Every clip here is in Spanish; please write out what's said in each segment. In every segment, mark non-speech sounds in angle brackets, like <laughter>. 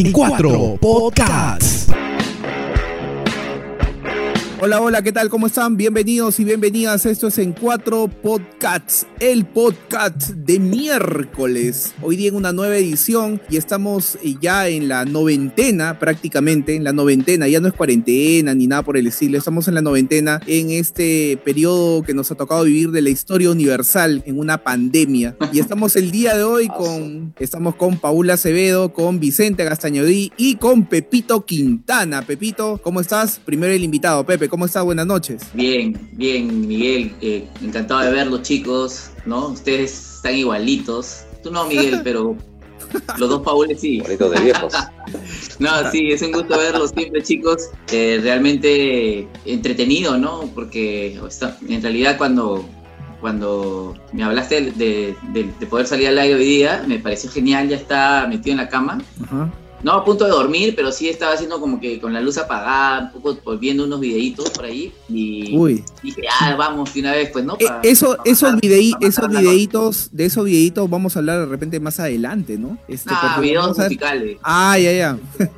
en cuatro podcasts. Hola, hola, ¿qué tal? ¿Cómo están? Bienvenidos y bienvenidas. Esto es En Cuatro Podcasts, el podcast de miércoles. Hoy día en una nueva edición y estamos ya en la noventena prácticamente, en la noventena, ya no es cuarentena ni nada por el estilo, estamos en la noventena en este periodo que nos ha tocado vivir de la historia universal en una pandemia. Y estamos el día de hoy con, estamos con Paula Acevedo, con Vicente Gastañodí y con Pepito Quintana. Pepito, ¿cómo estás? Primero el invitado, Pepe. ¿Cómo estás? Buenas noches. Bien, bien, Miguel. Eh, encantado de verlos, chicos. ¿no? Ustedes están igualitos. Tú no, Miguel, <laughs> pero los dos Paules sí. Igualitos de viejos. <laughs> no, sí, es un gusto verlos siempre, chicos. Eh, realmente entretenido, ¿no? Porque en realidad cuando, cuando me hablaste de, de, poder salir al aire hoy día, me pareció genial, ya está metido en la cama. Ajá no a punto de dormir, pero sí estaba haciendo como que con la luz apagada, un poco viendo unos videitos por ahí y dije, ah, vamos de una vez, pues no. Eh, eso, esos, esos videitos, de esos videitos vamos a hablar de repente más adelante, ¿no? Este, ah, videos musicales. Ah, ya, ya. <laughs>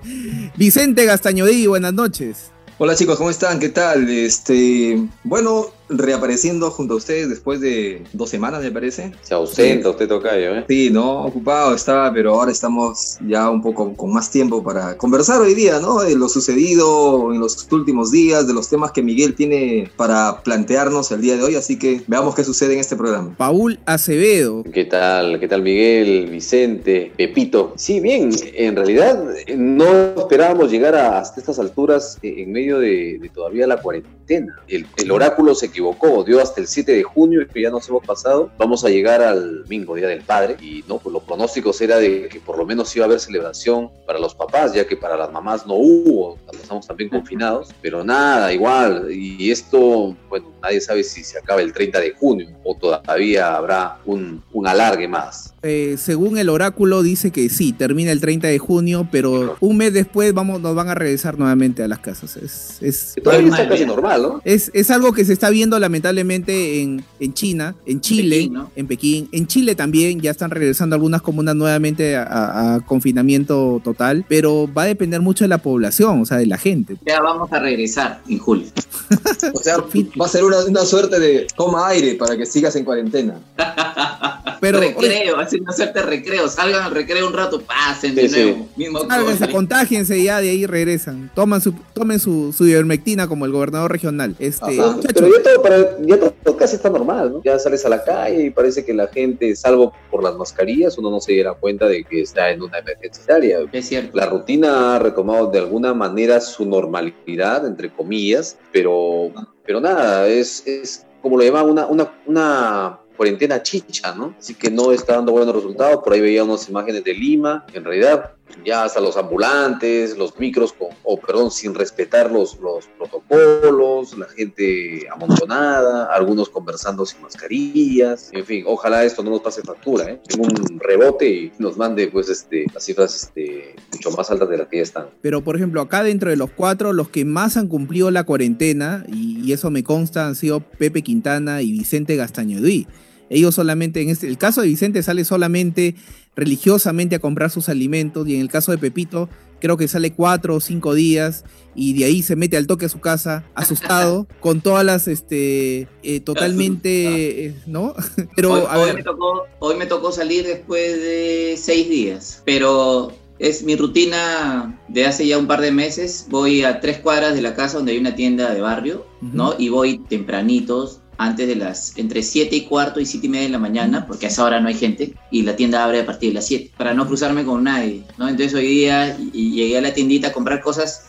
Vicente Gastañodí, buenas noches. Hola chicos, ¿cómo están? ¿Qué tal? Este, bueno, reapareciendo junto a ustedes después de dos semanas, me parece. Se ausenta usted tocayo, ¿eh? Sí, no, ocupado estaba, pero ahora estamos ya un poco con más tiempo para conversar hoy día, ¿no? De lo sucedido en los últimos días, de los temas que Miguel tiene para plantearnos el día de hoy, así que veamos qué sucede en este programa. Paul Acevedo. ¿Qué tal? ¿Qué tal Miguel, Vicente, Pepito? Sí, bien, en realidad no esperábamos llegar a, hasta estas alturas en medio de, todavía la cuarentena. El, el oráculo se equivocó dio hasta el 7 de junio, que ya nos hemos pasado, vamos a llegar al domingo, Día del Padre, y no, pues los pronósticos era de que por lo menos iba a haber celebración para los papás, ya que para las mamás no hubo, estamos también confinados, pero nada, igual, y esto, bueno, nadie sabe si se acaba el 30 de junio o todavía habrá un, un alargue más. Eh, según el oráculo dice que sí, termina el 30 de junio, pero un mes después vamos, nos van a regresar nuevamente a las casas. Es, es, está casi normal, ¿no? Es, es, algo que se está viendo lamentablemente en, en China, en Chile, en Pekín, en Chile también ya están regresando algunas comunas nuevamente a, confinamiento total, pero va a depender mucho de la población, o sea, de la gente. Ya vamos a regresar en julio. <laughs> o sea, va a ser una, una suerte de coma aire para que sigas en cuarentena. <laughs> Pero, recreo, así una suerte recreo. Salgan al recreo un rato, pasen de nuevo. Salgan, contágiense y ya de ahí regresan. Toman su, tomen su, su ivermectina como el gobernador regional. Este, pero ya todo, para, ya todo casi está normal, ¿no? Ya sales a la calle y parece que la gente, salvo por las mascarillas, uno no se diera cuenta de que está en una emergencia Es cierto. La rutina ha retomado de alguna manera su normalidad, entre comillas, pero, pero nada, es, es como lo llaman una, una, una cuarentena chicha, ¿no? Así que no está dando buenos resultados. Por ahí veía unas imágenes de Lima. En realidad, ya hasta los ambulantes, los micros, con, o perdón, sin respetar los, los protocolos, la gente amontonada, algunos conversando sin mascarillas, en fin, ojalá esto no nos pase factura, ¿eh? en un rebote y nos mande pues este, las cifras este, mucho más altas de las que ya están. Pero por ejemplo, acá dentro de los cuatro, los que más han cumplido la cuarentena, y, eso me consta, han sido Pepe Quintana y Vicente Gastañodí. Ellos solamente, en este, el caso de Vicente sale solamente religiosamente a comprar sus alimentos y en el caso de Pepito creo que sale cuatro o cinco días y de ahí se mete al toque a su casa <laughs> asustado con todas las este eh, totalmente <laughs> eh, no <laughs> pero hoy, a me tocó hoy me tocó salir después de seis días pero es mi rutina de hace ya un par de meses voy a tres cuadras de la casa donde hay una tienda de barrio no y voy tempranitos antes de las, entre 7 y cuarto y 7 y media de la mañana, porque a esa hora no hay gente, y la tienda abre a partir de las 7, para no cruzarme con nadie, ¿no? Entonces hoy día y, llegué a la tiendita a comprar cosas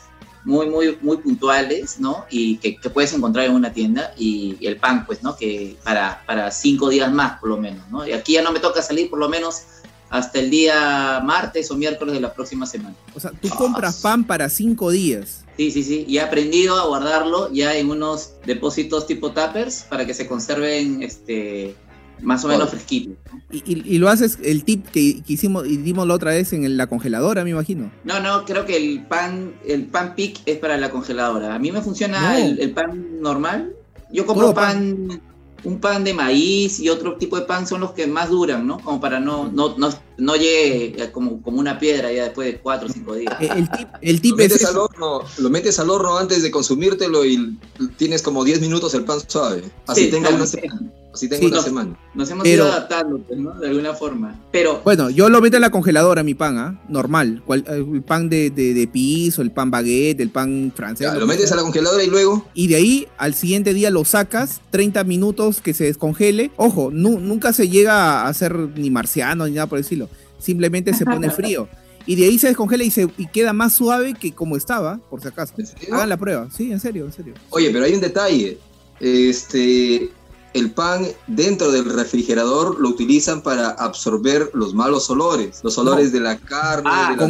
muy, muy, muy puntuales, ¿no? Y que, puedes encontrar en una tienda, y, el pan, pues, ¿no? Que para, para cinco días más, por lo menos, ¿no? Y aquí ya no me toca salir, por lo menos, hasta el día martes o miércoles de la próxima semana. O sea, tú compras pan para cinco días. Sí, sí, sí. Y he aprendido a guardarlo ya en unos depósitos tipo tuppers para que se conserven este, más o menos fresquitos. ¿Y, lo haces el tip que, hicimos y dimos la otra vez en la congeladora, me imagino? No, no, creo que el pan, el pan pick es para la congeladora. A mí me funciona el, pan normal. Yo compro pan, un pan de maíz y otro tipo de pan son los que más duran, ¿no? Como para no, no, no, no llegue como, como una piedra ya después de cuatro o cinco días. Eh, El tip, el tip Lo es metes, al horno, lo metes al horno antes de consumírtelo y tienes como 10 minutos el pan suave. Así Sí, tenga una sí. Así tenga Sí, una no. semana. Nos hemos Pero- ido adaptando, pues, ¿no? De alguna forma. Pero Bueno, yo lo meto en la congeladora, mi pan, ¿ah? Normal. Cual- el pan de, de, de piso, el pan baguette, el pan francés. Ya, lo metes a la congeladora y luego. Y de ahí al siguiente día lo sacas, 30 minutos que se descongele. Ojo, nu- nunca se llega a hacer ni marciano ni nada por decirlo. Simplemente se pone <laughs> frío. Y de ahí se descongela y, se, y queda más suave que como estaba, por si acaso. ¿En serio? Hagan la prueba. Sí, en serio, en serio. Oye, pero hay un detalle. Este, el pan dentro del refrigerador lo utilizan para absorber los malos olores, los olores de la carne. Ah, de la-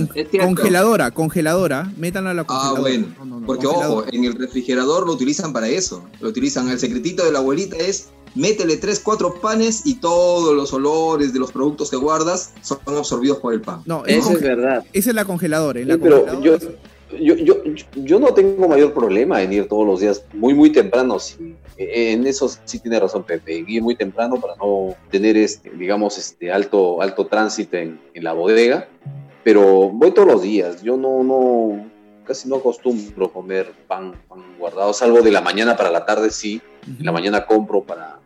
Con- congeladora, congeladora. Métanla a la Ah, congeladora. bueno. No, no, no, Porque ojo, en el refrigerador lo utilizan para eso. Lo utilizan. El secretito de la abuelita es métele 3, 4 panes y todos los olores de los productos que guardas son absorbidos por el pan. No, es Eso es verdad. esa es la congeladora. En la Sí, pero congeladora yo, yo, yo, yo no tengo mayor problema en ir todos los días muy, muy temprano. sí. En eso sí tiene razón Pepe, en ir muy temprano para no tener, este, digamos, este alto, alto tránsito en, en la bodega. Pero voy todos los días. Yo no, no, casi no acostumbro comer pan, pan guardado, salvo de la mañana para la tarde, sí. En la mañana compro para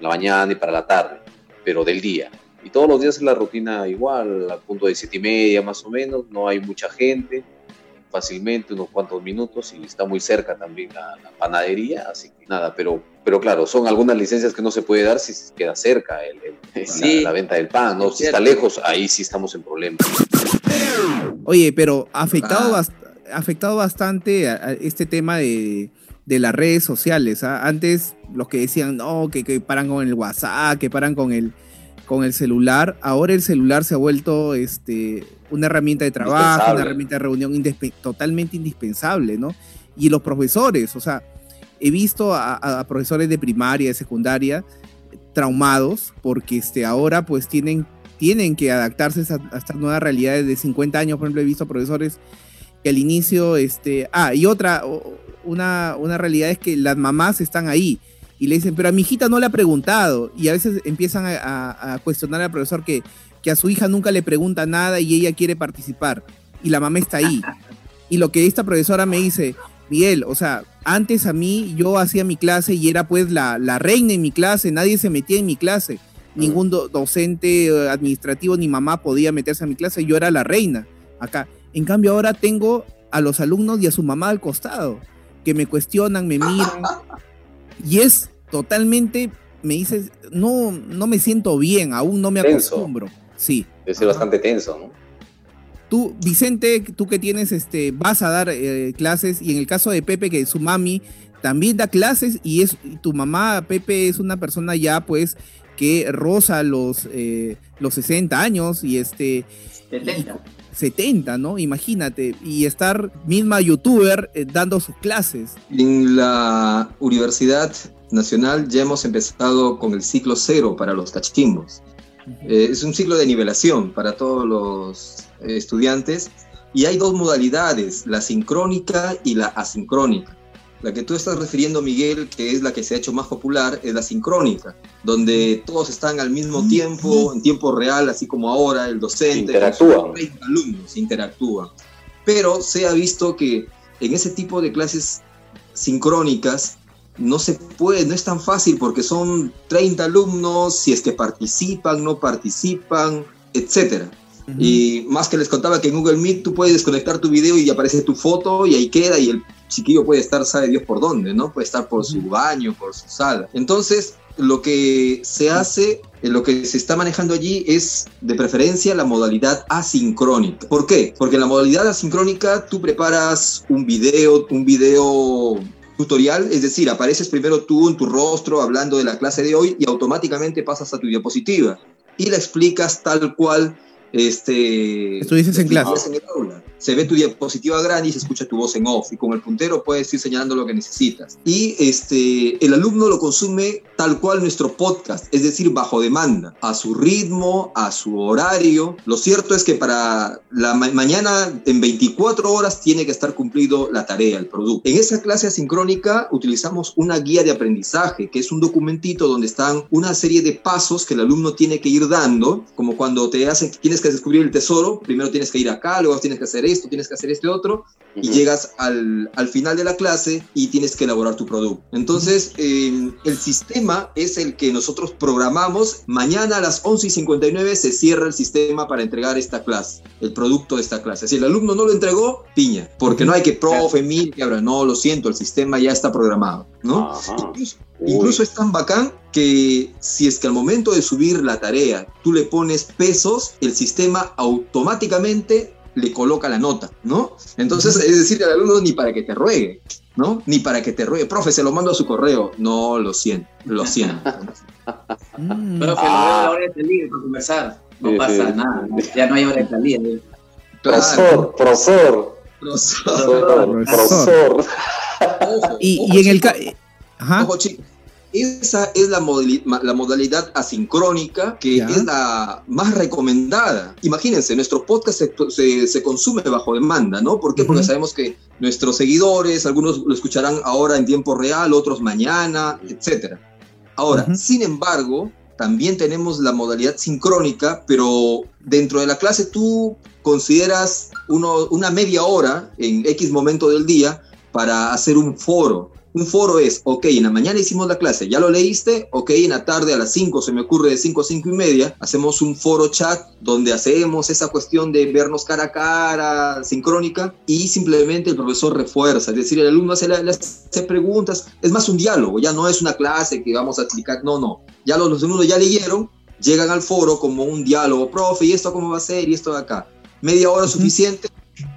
la mañana y para la tarde, pero del día. Y todos los días es la rutina igual, a punto de siete y media más o menos, no hay mucha gente, fácilmente unos cuantos minutos y está muy cerca también la, la panadería, así que nada, pero, pero claro, son algunas licencias que no se puede dar si queda cerca el, el- Sí. la, la venta del pan, ¿no? Es Si está lejos, ahí sí estamos en problemas. Oye, pero ha afectado, Ah. bast- afectado bastante a, a este tema de, de las redes sociales. ¿ah? Antes los que decían, no, que, que paran con el WhatsApp, que paran con el, con el celular. Ahora el celular se ha vuelto este, una herramienta de trabajo, una herramienta de reunión indispe- totalmente indispensable, ¿no? Y los profesores, o sea, he visto a, a- profesores de primaria, de secundaria, traumados, porque este, ahora pues tienen, tienen que adaptarse a, a estas nuevas realidades de 50 años, por ejemplo, he visto profesores que al inicio, este, ah, y otra, una, una realidad es que las mamás están ahí y le dicen, pero a mi hijita no le ha preguntado, y a veces empiezan a, a- a cuestionar al profesor que, que a su hija nunca le pregunta nada y ella quiere participar, y la mamá está ahí. <laughs> Y lo que esta profesora me dice, Miguel, o sea, antes a mí yo hacía mi clase y era pues la, la reina en mi clase, nadie se metía en mi clase, ningún do- docente eh, administrativo ni mamá podía meterse a mi clase, yo era la reina acá. En cambio ahora tengo a los alumnos y a su mamá al costado, que me cuestionan, me miran, <laughs> y es totalmente, me dices, no, no me siento bien, aún no me Tenso. acostumbro. Sí. Debe ser Ajá. bastante tenso, ¿no? Tú, Vicente, tú que tienes, este, vas a dar eh, clases y en el caso de Pepe, que su mami también da clases y es y tu mamá, Pepe, es una persona ya, pues, que roza los, eh, los 60 años y este 70. 70, ¿no? Imagínate. Y estar misma youtuber eh, dando sus clases. En la Universidad Nacional ya hemos empezado con el ciclo cero para los cachimbos. Eh, es un ciclo de nivelación para todos los estudiantes y hay dos modalidades, la sincrónica y la asincrónica. La que tú estás refiriendo, Miguel, que es la que se ha hecho más popular, es la sincrónica, donde todos están al mismo tiempo, en tiempo real, así como ahora, el docente, Interactúan. 30 alumnos interactúan. Pero se ha visto que en ese tipo de clases sincrónicas no se puede, no es tan fácil porque son 30 alumnos, si es que participan, no participan, etcétera. Y más que les contaba que en Google Meet tú puedes desconectar tu video y aparece tu foto y ahí queda y el chiquillo puede estar, sabe Dios por dónde, ¿no? Puede estar por su baño, por su sala. Entonces, lo que se hace, eh, lo que se está manejando allí es de preferencia la modalidad asincrónica. ¿Por qué? Porque en la modalidad asincrónica tú preparas un video, un video tutorial, es decir, apareces primero tú en tu rostro hablando de la clase de hoy y automáticamente pasas a tu diapositiva y la explicas tal cual este, Estuvieses en clase. en el aula. Se ve tu diapositiva grande y se escucha tu voz en off. Y con el puntero puedes ir señalando lo que necesitas. Y este, el alumno lo consume tal cual nuestro podcast, es decir, bajo demanda, a su ritmo, a su horario. Lo cierto es que para la ma- mañana, en 24 horas, tiene que estar cumplido la tarea, el producto. En esa clase asincrónica utilizamos una guía de aprendizaje, que es un documentito donde están una serie de pasos que el alumno tiene que ir dando, como cuando te hacen, tienes que descubrir el tesoro, primero tienes que ir acá, luego tienes que hacer esto, tienes que hacer este otro, y Ujú. llegas al, al final de la clase y tienes que elaborar tu producto. Entonces, eh, el sistema es el que nosotros programamos. Mañana a las 11 y 59 se cierra el sistema para entregar esta clase, el producto de esta clase. Si el alumno no lo entregó, piña, porque no hay que profe, mil, que abra. No, lo siento, el sistema ya está programado, ¿no? Incluso, incluso es tan bacán que si es que al momento de subir la tarea tú le pones pesos, el sistema automáticamente le coloca la nota, ¿no? Entonces, es decir, al alumno ni para que te ruegue, ¿no? Ni para que te ruegue, profe, se lo mando a su correo. No, lo siento, lo siento. Mm. Profe, Ah. lo veo la hora de salir para conversar. No Sí, pasa sí. nada, ¿no? ya no hay hora de salida. ¿no? Profesor, profesor, Profesor, profesor, profesor. ojo, Y, ojo, y en el... Ajá. Ojo, chicos. Esa es la, modalidad asincrónica que Ya. es la más recomendada. Imagínense, nuestro podcast se, se- se consume bajo demanda, ¿no? ¿Por qué? Porque sabemos que nuestros seguidores, algunos lo escucharán ahora en tiempo real, otros mañana, etc. Ahora, sin embargo, también tenemos la modalidad sincrónica, pero dentro de la clase tú consideras uno- una media hora en X momento del día para hacer un foro. Un foro es, ok, en la mañana hicimos la clase, ¿ya lo leíste? Ok, en la tarde a las 5, se me ocurre de 5 a 5 y media, hacemos un foro chat donde hacemos esa cuestión de vernos cara a cara, sincrónica, y simplemente el profesor refuerza, es decir, el alumno hace, la- le hace preguntas, es más un diálogo, ya no es una clase que vamos a explicar, no, no, ya los, los alumnos ya leyeron, llegan al foro como un diálogo, profe, ¿y esto cómo va a ser? ¿Y esto de acá? Media hora suficiente,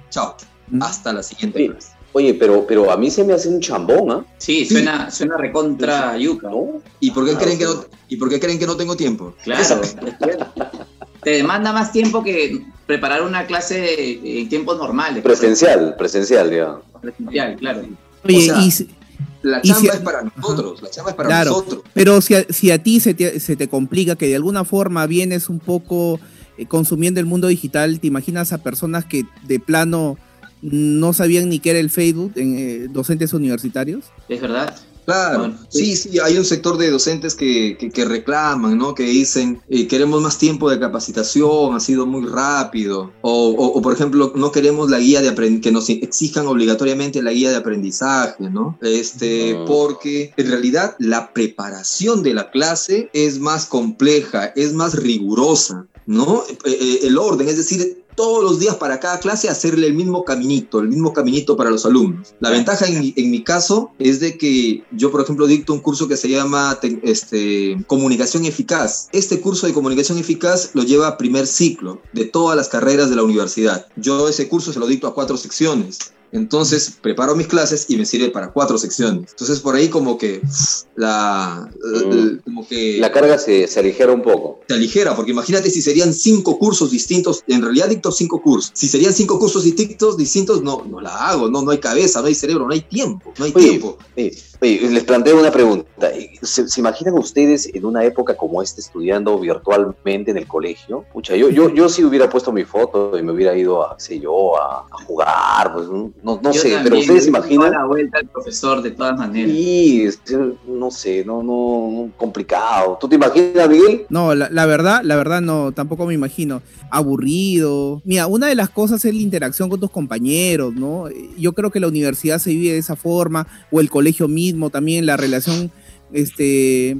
chao, hasta la siguiente Sí. clase. Oye, pero, pero a mí se me hace un chambón, ¿ah? Sí, suena, suena recontra yuca. ¿No? ¿Y por, qué Claro, creen que no, ¿Y por qué creen que no tengo tiempo? Claro. Te demanda más tiempo que preparar una clase en tiempos normales. Presencial, presencial, ya. Presencial, claro. Oye, O sea, y si- La Y chamba si- es para nosotros, la chamba es para Claro. nosotros. pero si a, si a ti se te, se te complica que de alguna forma vienes un poco eh, consumiendo el mundo digital, ¿te imaginas a personas que de plano no sabían ni qué era el Facebook, en, eh, docentes universitarios? Es verdad. Claro, Bueno, sí, sí, hay un sector de docentes que, que- que reclaman, ¿no? Que dicen, eh, queremos más tiempo de capacitación, ha sido muy rápido. O, o- o, por ejemplo, no queremos la guía de aprendizaje, que nos exijan obligatoriamente la guía de aprendizaje, ¿no? Este, Mm. porque en realidad la preparación de la clase es más compleja, es más rigurosa, ¿no? Eh, eh, el orden, es decir, todos los días para cada clase hacerle el mismo caminito, el mismo caminito para los alumnos. La ventaja en mi, en mi caso es de que yo, por ejemplo, dicto un curso que se llama te- este, Comunicación Eficaz. Este curso de Comunicación Eficaz lo lleva a primer ciclo de todas las carreras de la universidad. Yo ese curso se lo dicto a cuatro secciones. Entonces preparo mis clases y me sirve para cuatro secciones. Entonces por ahí como que la, Mm. como que La carga se, se aligera un poco. te aligera, porque imagínate si serían cinco cursos distintos, en realidad dicto cinco cursos, si serían cinco cursos distintos, distintos no, no la hago, no, no hay cabeza, no hay cerebro, no hay tiempo, no hay Oye, tiempo. Oye, oye, les planteo una pregunta. ¿Se, se imaginan ustedes en una época como esta estudiando virtualmente en el colegio? Pucha, yo, yo, yo sí hubiera puesto mi foto y me hubiera ido a, sé yo, a, a jugar, pues, no, no Yo sé, pero ustedes se imaginan... la vuelta al profesor de todas maneras. Sí, es- no sé, no, no, no, complicado. ¿Tú te imaginas, Miguel? No, la, la verdad, la verdad no, tampoco me imagino. Aburrido. Mira, una de las cosas es la interacción con tus compañeros, ¿no? Yo creo que la universidad se vive de esa forma, o el colegio mismo también, la relación, este,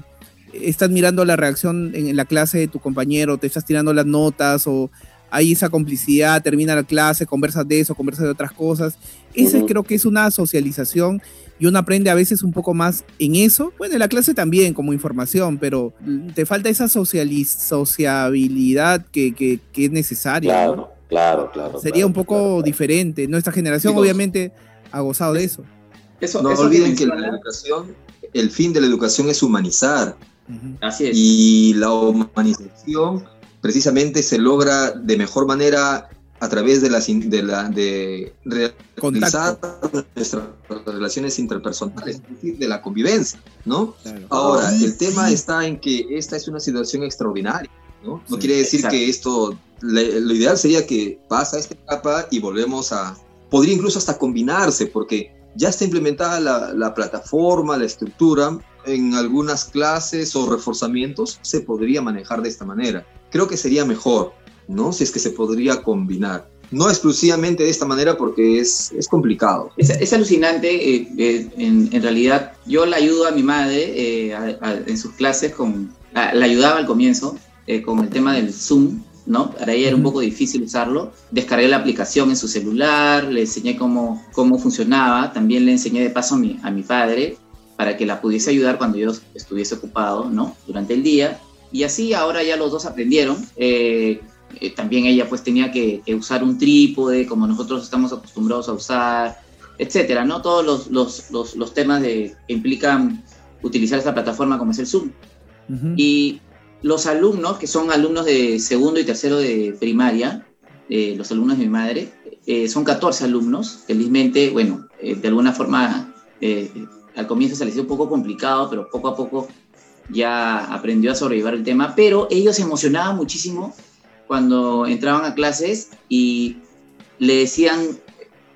estás mirando la reacción en la clase de tu compañero, te estás tirando las notas, o hay esa complicidad, termina la clase, conversas de eso, conversas de otras cosas. Ujú. creo que es una socialización y uno aprende a veces un poco más en eso. Bueno, en la clase también como información, pero te falta esa sociabilidad que, que- que es necesaria. ¿no? Claro, claro, claro. Sería claro, un poco claro, claro. diferente. Nuestra generación obviamente ha gozado de eso. Eso, No eso olviden que la menciona- educación, el fin de la educación es humanizar. Así es. y la humanización precisamente se logra de mejor manera a través de, las, de, la, de realizar nuestras relaciones interpersonales, es decir, de la convivencia, ¿no? Ahora, el tema está en que esta es una situación extraordinaria, ¿no? No quiere decir que esto, lo ideal sería que pasa esta etapa y volvemos a, podría incluso hasta combinarse, porque ya está implementada la, la plataforma, la estructura, en algunas clases o reforzamientos se podría manejar de esta manera. Creo que sería mejor, ¿no? Si es que se podría combinar. No exclusivamente de esta manera porque es, es complicado. Es, alucinante. Eh, eh, en, en, realidad, yo la ayudo a mi madre eh, en sus clases, con, la, ayudaba al comienzo con el tema del Zoom, ¿no? Para ella era un poco difícil usarlo. Descargué la aplicación en su celular, le enseñé cómo, cómo funcionaba. También le enseñé de paso a mi, a mi padre para que la pudiese ayudar cuando yo estuviese ocupado, ¿no? Durante el día. Y así ahora ya los dos aprendieron. Eh, eh, también ella pues tenía que, usar un trípode como nosotros estamos acostumbrados a usar, etcétera, ¿no? Todos los, los, los, los temas de, que implican utilizar esta plataforma como es el Zoom. Y los alumnos, que son alumnos de segundo y tercero de primaria, eh, los alumnos de mi madre, eh, son 14 alumnos, felizmente, bueno, de alguna forma al comienzo se les hizo un poco complicado, pero poco a poco ya aprendió a sobrevivir el tema, pero ellos se emocionaban muchísimo cuando entraban a clases y le decían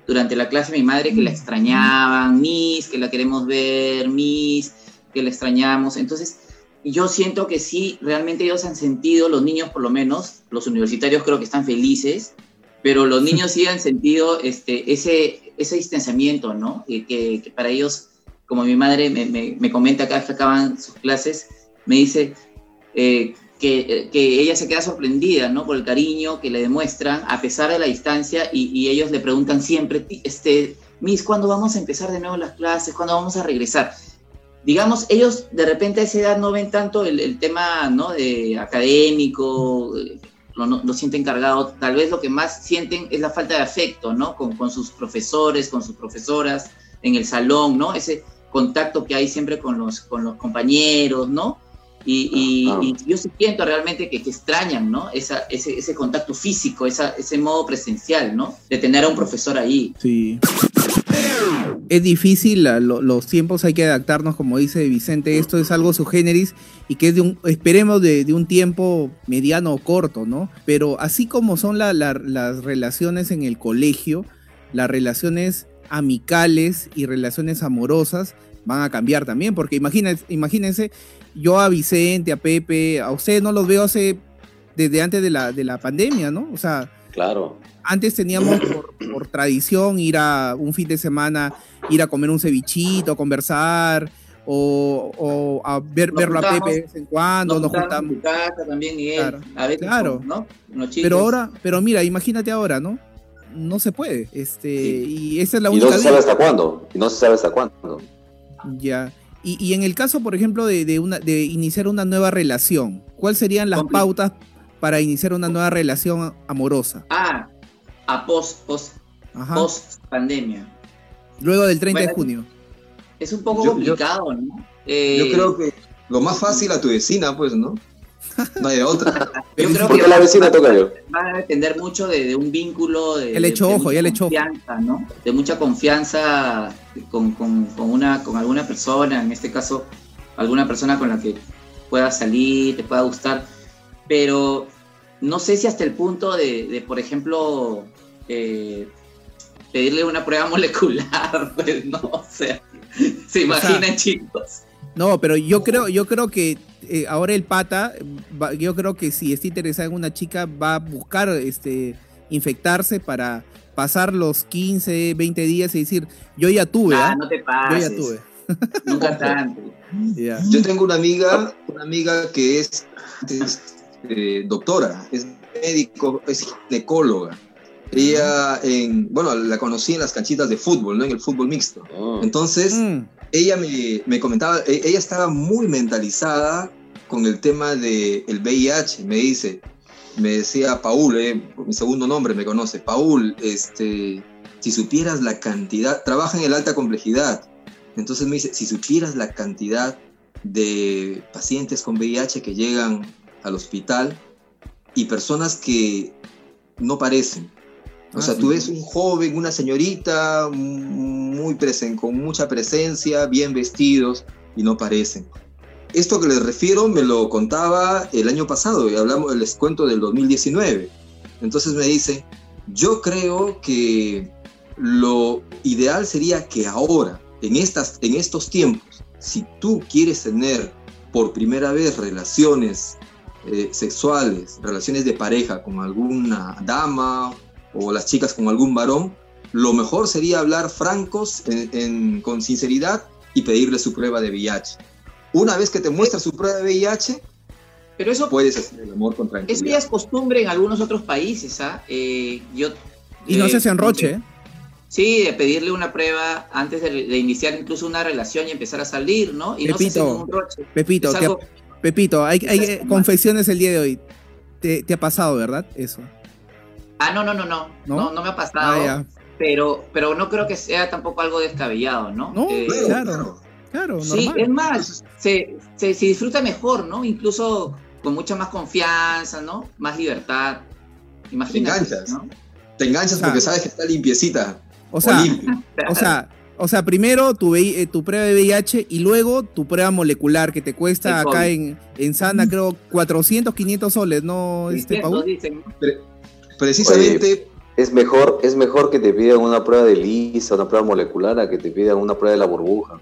durante la clase a mi madre que la extrañaban, Miss, que la queremos ver, Miss, que la extrañamos. Entonces, yo siento que sí, realmente ellos han sentido, los niños por lo menos, los universitarios creo que están felices, pero los <laughs> niños sí han sentido este, ese, ese distanciamiento, ¿no? Que, que, para ellos, como mi madre me, me, me comenta cada vez que acaban sus clases, me dice, eh, que, ella se queda sorprendida, ¿no? Por el cariño que le demuestran a pesar de la distancia y, ellos le preguntan siempre, este, Miss, ¿cuándo vamos a empezar de nuevo las clases? ¿Cuándo vamos a regresar? Digamos, ellos de repente a esa edad no ven tanto el, tema, ¿no? De académico, lo, lo, sienten cargado, tal vez lo que más sienten es la falta de afecto, ¿no? Con, con sus profesores, con sus profesoras, en el salón, ¿no? Ese contacto que hay siempre con los, con los compañeros, ¿no? Y, yo siento realmente que, extrañan, ¿no? Esa, ese, ese, contacto físico, esa, ese modo presencial, ¿no? De tener a un profesor ahí. Sí. Es difícil, los tiempos hay que adaptarnos, como dice Vicente, esto es algo subgéneris y que es de un, esperemos de, un tiempo mediano o corto, ¿no? Pero así como son las relaciones en el colegio, las relaciones amicales y relaciones amorosas van a cambiar también, porque imagínense, imagínense yo a Vicente, a Pepe, a ustedes no los veo hace desde antes de la, de la pandemia, ¿no? O sea, claro. Antes teníamos por, tradición ir a un fin de semana, ir a comer un cevichito, conversar, o, a ver, verlo a Pepe de vez en cuando, nos, juntamos. también y él, claro, ¿no? Pero ahora, pero mira, imagínate ahora, ¿no? No se puede, este, y esa es la única. Y no se sabe hasta cuándo, y no se sabe hasta cuándo. Ya. Y, en el caso, por ejemplo, de, una, de iniciar una nueva relación, ¿cuáles serían las pautas para iniciar una nueva relación amorosa? Ah, a post, post, post pandemia. Luego del 30 de junio. Es un poco complicado, ¿no? yo eh, creo que lo más fácil a tu vecina, pues, ¿no? <laughs> No hay otra. Yo creo que la vecina toca yo. Va a depender mucho de, un vínculo de, el hecho ojo, ya le hecho confianza, ¿no? De mucha confianza con, con, con, una, con alguna persona, en este caso, alguna persona con la que pueda salir, te pueda gustar, pero no sé si hasta el punto de, por ejemplo, eh, pedirle una prueba <laughs> molecular, pues no, o sea, se imaginan chicos. No, pero yo creo, yo creo que eh, ahora el pata, yo creo que si está interesado en una chica, va a buscar este, infectarse para pasar los 15, 20 días y decir, yo ya tuve. Ah, ¿ah? no te pases. Yo ya tuve. Nunca tanto. <laughs> Yo tengo una amiga, una amiga que es, eh, doctora, es médico, es ginecóloga. Ella, en, bueno, la conocí en las canchitas de fútbol, ¿no? En el fútbol mixto. Oh. Entonces, mm ella me, comentaba, e, ella estaba muy mentalizada con el tema del el VIH, me dice, me decía Paul, eh, mi segundo nombre me conoce, Paul, este, si supieras la cantidad, trabaja en el alta complejidad, entonces me dice, si supieras la cantidad de pacientes con VIH que llegan al hospital, y personas que no parecen. O Ah, sea, sí. tú ves un joven, una señorita muy presen con mucha presencia, bien vestidos y no parecen. Esto que les refiero me lo contaba el año pasado y hablamos, les cuento del 2019. Entonces me dice, yo creo que lo ideal sería que ahora, en, estas, en estos tiempos, si tú quieres tener por primera vez relaciones eh, sexuales, relaciones de pareja con alguna dama o las chicas con algún varón, lo mejor sería hablar francos, en- en- con sinceridad y pedirle su prueba de VIH. Una vez que te muestra su prueba de VIH, Pero eso, puedes hacer el amor con eso ya tranquilidad. es costumbre en algunos otros países, ¿ah? Eh, yo, Y no eh, se hacen roche, ¿eh? Sí, de pedirle una prueba antes de, de iniciar incluso una relación y empezar a salir, ¿no? Y no se Pepito, hace roche. Pepito, Es te Pepito, hay, hay confesiones el día de hoy. Te, te ha pasado, ¿verdad? Eso. Ah, no, no, no, no, ¿No? no, no, me ha pasado, Ah, pero, pero no creo que sea tampoco algo descabellado, ¿no? No, Eh, claro. Claro, Sí, normal. es más, se, se, se disfruta mejor, ¿no? Incluso con mucha más confianza, ¿no? Más libertad. Imagínate, enganchas. ¿no? Te enganchas O sea, porque sabes que está limpiecita O sea, o sea, o sea, primero tu, VI eh, tu prueba de VIH y luego tu prueba molecular que te cuesta El acá COVID. en, en Sana, creo, 400, 500 soles, ¿no? Este, dicen, ¿no? Precisamente, Es mejor, es mejor que te pidan una prueba de lisa, una prueba molecular, a que te pidan una prueba de la burbuja.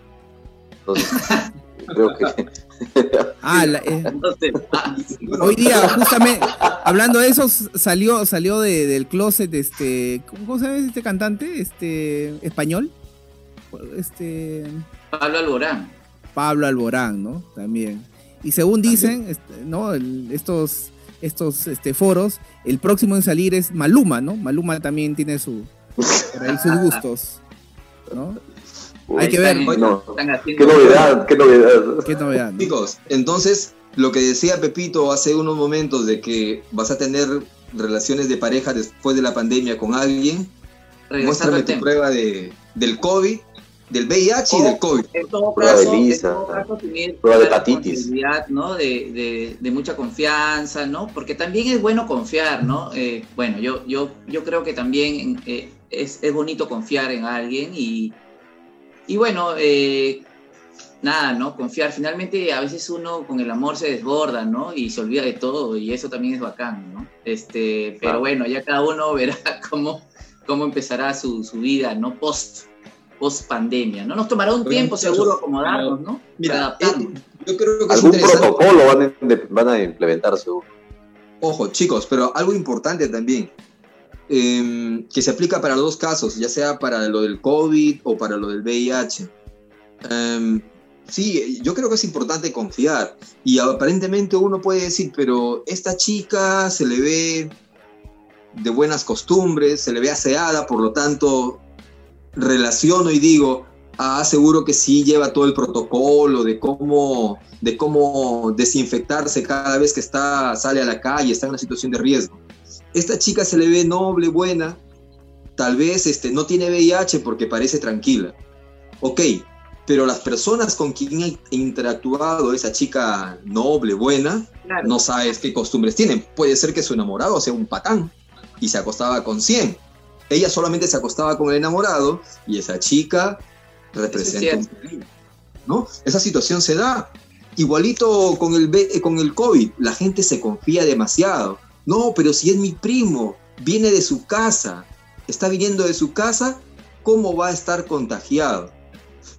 Entonces, <laughs> creo que <laughs> Ah, la- eh, Entonces, hoy día, justamente, hablando de eso, salió, salió de- del closet, este, ¿cómo cómo se llama este cantante? Este, español. Este, Pablo Alborán. Pablo Alborán, ¿no? También. Y según dicen, este, ¿no? El- estos, estos este, foros, el próximo en salir es Maluma, ¿no? Maluma también tiene su, por ahí sus gustos, ¿no? Hay que ver. Están- No. están haciendo- qué novedad, qué novedad. Qué novedad. ¿no? chicos, entonces lo que decía Pepito hace unos momentos de que vas a tener relaciones de pareja después de la pandemia con alguien, Regresando muéstrame tu prueba de, del COVID, del VIH y Oh. del COVID. En todo Prueba de caso, en todo caso tener de hepatitis. ¿no? De, de- de mucha confianza, ¿no? Porque también es bueno confiar, ¿no? Eh, bueno, yo, yo, yo creo que también eh, es, es bonito confiar en alguien y, y bueno, eh, nada, ¿no? Confiar. Finalmente, a veces uno con el amor se desborda, ¿no? Y se olvida de todo y eso también es bacán, ¿no? Este, pero bueno, ya cada uno <laughs> verá cómo, cómo empezará su, su vida, ¿no? Post, post pandemia, ¿no? Nos tomará un tiempo seguro acomodarnos, ¿no? Mira, Readaptarnos. eh, yo creo que es Algún protocolo van a, van a implementar seguro. Ojo, chicos, pero algo importante también, em, que se aplica para los dos casos, ya sea para lo del COVID o para lo del VIH. Em, sí, yo creo que es importante confiar. Y aparentemente uno puede decir, pero esta chica se le ve de buenas costumbres, se le ve aseada, por lo tanto, relaciono y digo, ah, seguro que sí lleva todo el protocolo de cómo, de cómo desinfectarse cada vez que está, sale a la calle, está en una situación de riesgo. Esta chica se le ve noble, buena, tal vez este, no tiene VIH porque parece tranquila. Ok, pero las personas con quien ha interactuado esa chica noble, buena, Claro. no sabes qué costumbres tienen. Puede ser que su enamorado sea un patán y se acostaba con 100. Ella solamente se acostaba con el enamorado y esa chica representa un peligro, ¿no? Esa situación se da. Igualito con el, eh, con el COVID, la gente se confía demasiado. No, pero si es mi primo, viene de su casa, está viniendo de su casa, ¿cómo va a estar contagiado?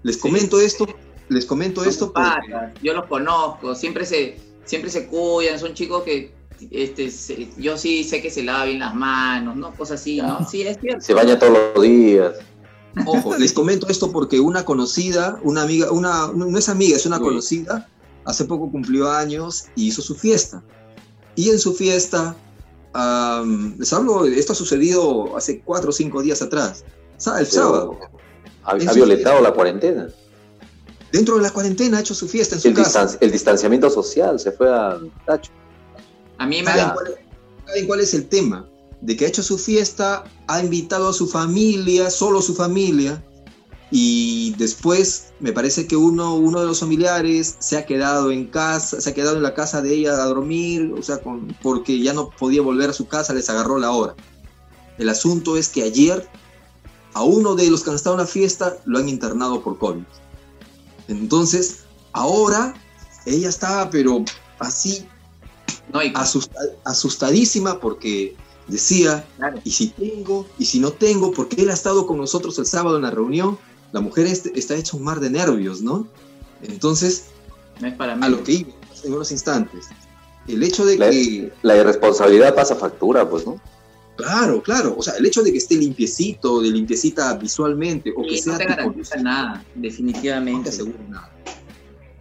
Les Sí. comento esto, les comento Son esto porque yo los conozco, siempre se, siempre se cuidan, son chicos que este, se- yo sí sé que se lavan bien las manos, ¿no? Cosas así, ¿no? Sí, es cierto. Se baña todos los días. Ojo, les comento esto porque una conocida, una amiga, una, no es amiga, es una conocida, hace poco cumplió años y hizo su fiesta. Y en su fiesta, am, les hablo, esto ha sucedido hace cuatro o cinco días atrás, el sábado. Ha, ha la cuarentena. Dentro de la cuarentena ha hecho su fiesta en su El, casa. distan- el distanciamiento social se fue a tacho. A mí me ¿Saben da, cuál, saben cuál es el tema? De que ha hecho su fiesta, ha invitado a su familia, solo su familia, y después me parece que uno, uno de los familiares se ha quedado en casa, se ha quedado en la casa de ella a dormir, o sea, con, porque ya no podía volver a su casa, les agarró la hora. El asunto es que ayer a uno de los que han estado en la fiesta lo han internado por COVID. Entonces, ahora ella estaba, pero así, No, y asusta- asustadísima porque decía, claro. y si tengo, y si no tengo, porque él ha estado con nosotros el sábado en la reunión, la mujer este- está hecha un mar de nervios, ¿no? Entonces, no es para mí. a lo que iba en unos instantes, el hecho de La- que, La irresponsabilidad pasa factura, pues, ¿no? claro, claro, o sea, el hecho de que esté limpiecito, de limpiecita visualmente, o que Y sea no te garantiza nada, no te definitivamente. asegura nada.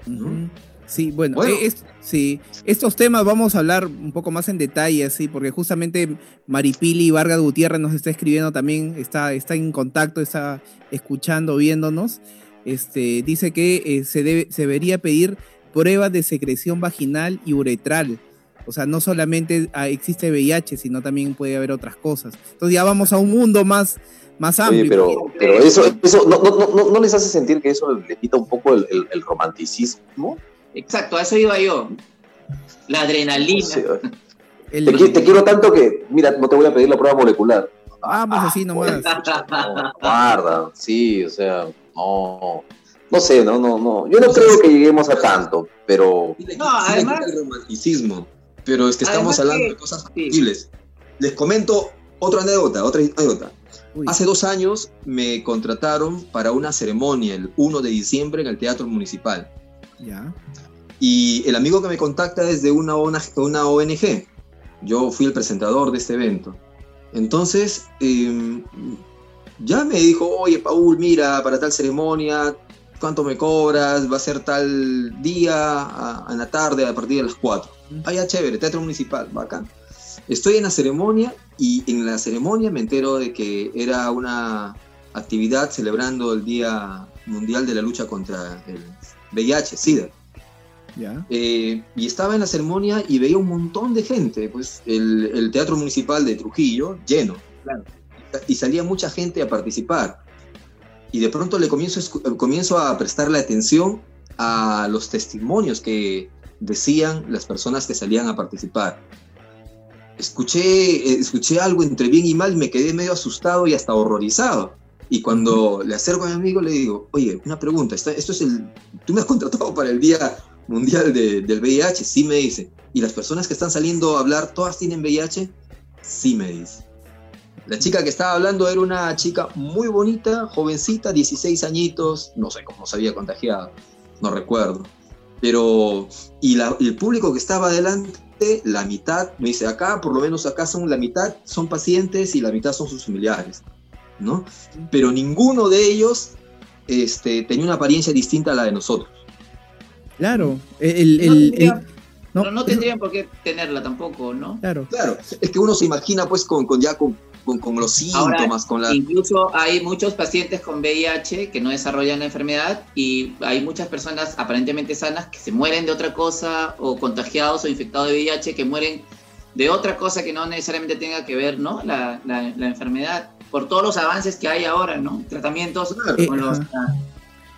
Ujú. Sí, bueno, Bueno. eh, es- sí, estos temas vamos a hablar un poco más en detalle, sí, porque justamente Maripili Vargas Gutiérrez nos está escribiendo también, está, está en contacto, está escuchando, viéndonos. Este, dice que eh, se, debe, se debería pedir pruebas de secreción vaginal y uretral. O sea, no solamente ah, existe VIH, sino también puede haber otras cosas. Entonces ya vamos a un mundo más, más amplio. Oye, pero, pero eso, eso no, no, no, no les hace sentir que eso le quita un poco el, el- el romanticismo. Exacto, a eso iba yo. La adrenalina. El- te, qui- te quiero tanto que, mira, no te voy a pedir la prueba molecular. Vamos así nomás. No, guarda, sí, o sea, no. No sé, no, no, no. Yo no creo que lleguemos a tanto, pero No, además- el romanticismo, pero es que estamos Además hablando que- de cosas sí. posibles. Les comento otra anécdota, otra anécdota. Uy, Hace dos años me contrataron para una ceremonia el 1 de diciembre en el Teatro Municipal. Ya. Y el amigo que me contacta es de una ONG. Una ONG. Yo fui el presentador de este evento. Entonces, eh, ya me dijo, oye, Paul, mira, para tal ceremonia, ¿cuánto me cobras? Va a ser tal día, a- en la tarde, a partir de las 4. Ah, ya, chévere, Teatro Municipal, bacán. Estoy en la ceremonia y en la ceremonia me entero de que era una actividad celebrando el Día Mundial de la Lucha contra el VIH, SIDA. Eh, y estaba en la ceremonia y veía un montón de gente, pues el, el Teatro Municipal de Trujillo lleno. Claro. Y salía mucha gente a participar. Y de pronto le comienzo, comienzo a prestarle atención a los testimonios que decían las personas que salían a participar. Escuché, eh, escuché algo entre bien y mal me quedé medio asustado y hasta horrorizado. Y cuando le acerco a mi amigo le digo, oye, una pregunta, esto es el... Tú me has contratado para el Día Mundial de- del VIH, sí me dice. ¿Y las personas que están saliendo a hablar, todas tienen VIH? Sí me dice. La chica que estaba hablando era una chica muy bonita, jovencita, 16 añitos, no sé cómo se había contagiado, no recuerdo. Pero, y, la- el público que estaba adelante, la mitad, me dice, acá, por lo menos acá son la mitad, son pacientes y la mitad son sus familiares, ¿no? Pero ninguno de ellos este, tenía una apariencia distinta a la de nosotros. Claro. El, el- No el- tendría- el- Pero no tendrían por qué tenerla tampoco, ¿no? Claro. Claro, es que uno se imagina pues con, con ya con, con, con los Ahora, síntomas, con la... Incluso hay muchos pacientes con VIH que no desarrollan la enfermedad y hay muchas personas aparentemente sanas que se mueren de otra cosa o contagiados o infectados de VIH que mueren de otra cosa que no necesariamente tenga que ver, ¿no? La, la- la enfermedad. Por todos los avances que hay ahora, ¿no? Tratamientos Eh, con los ah,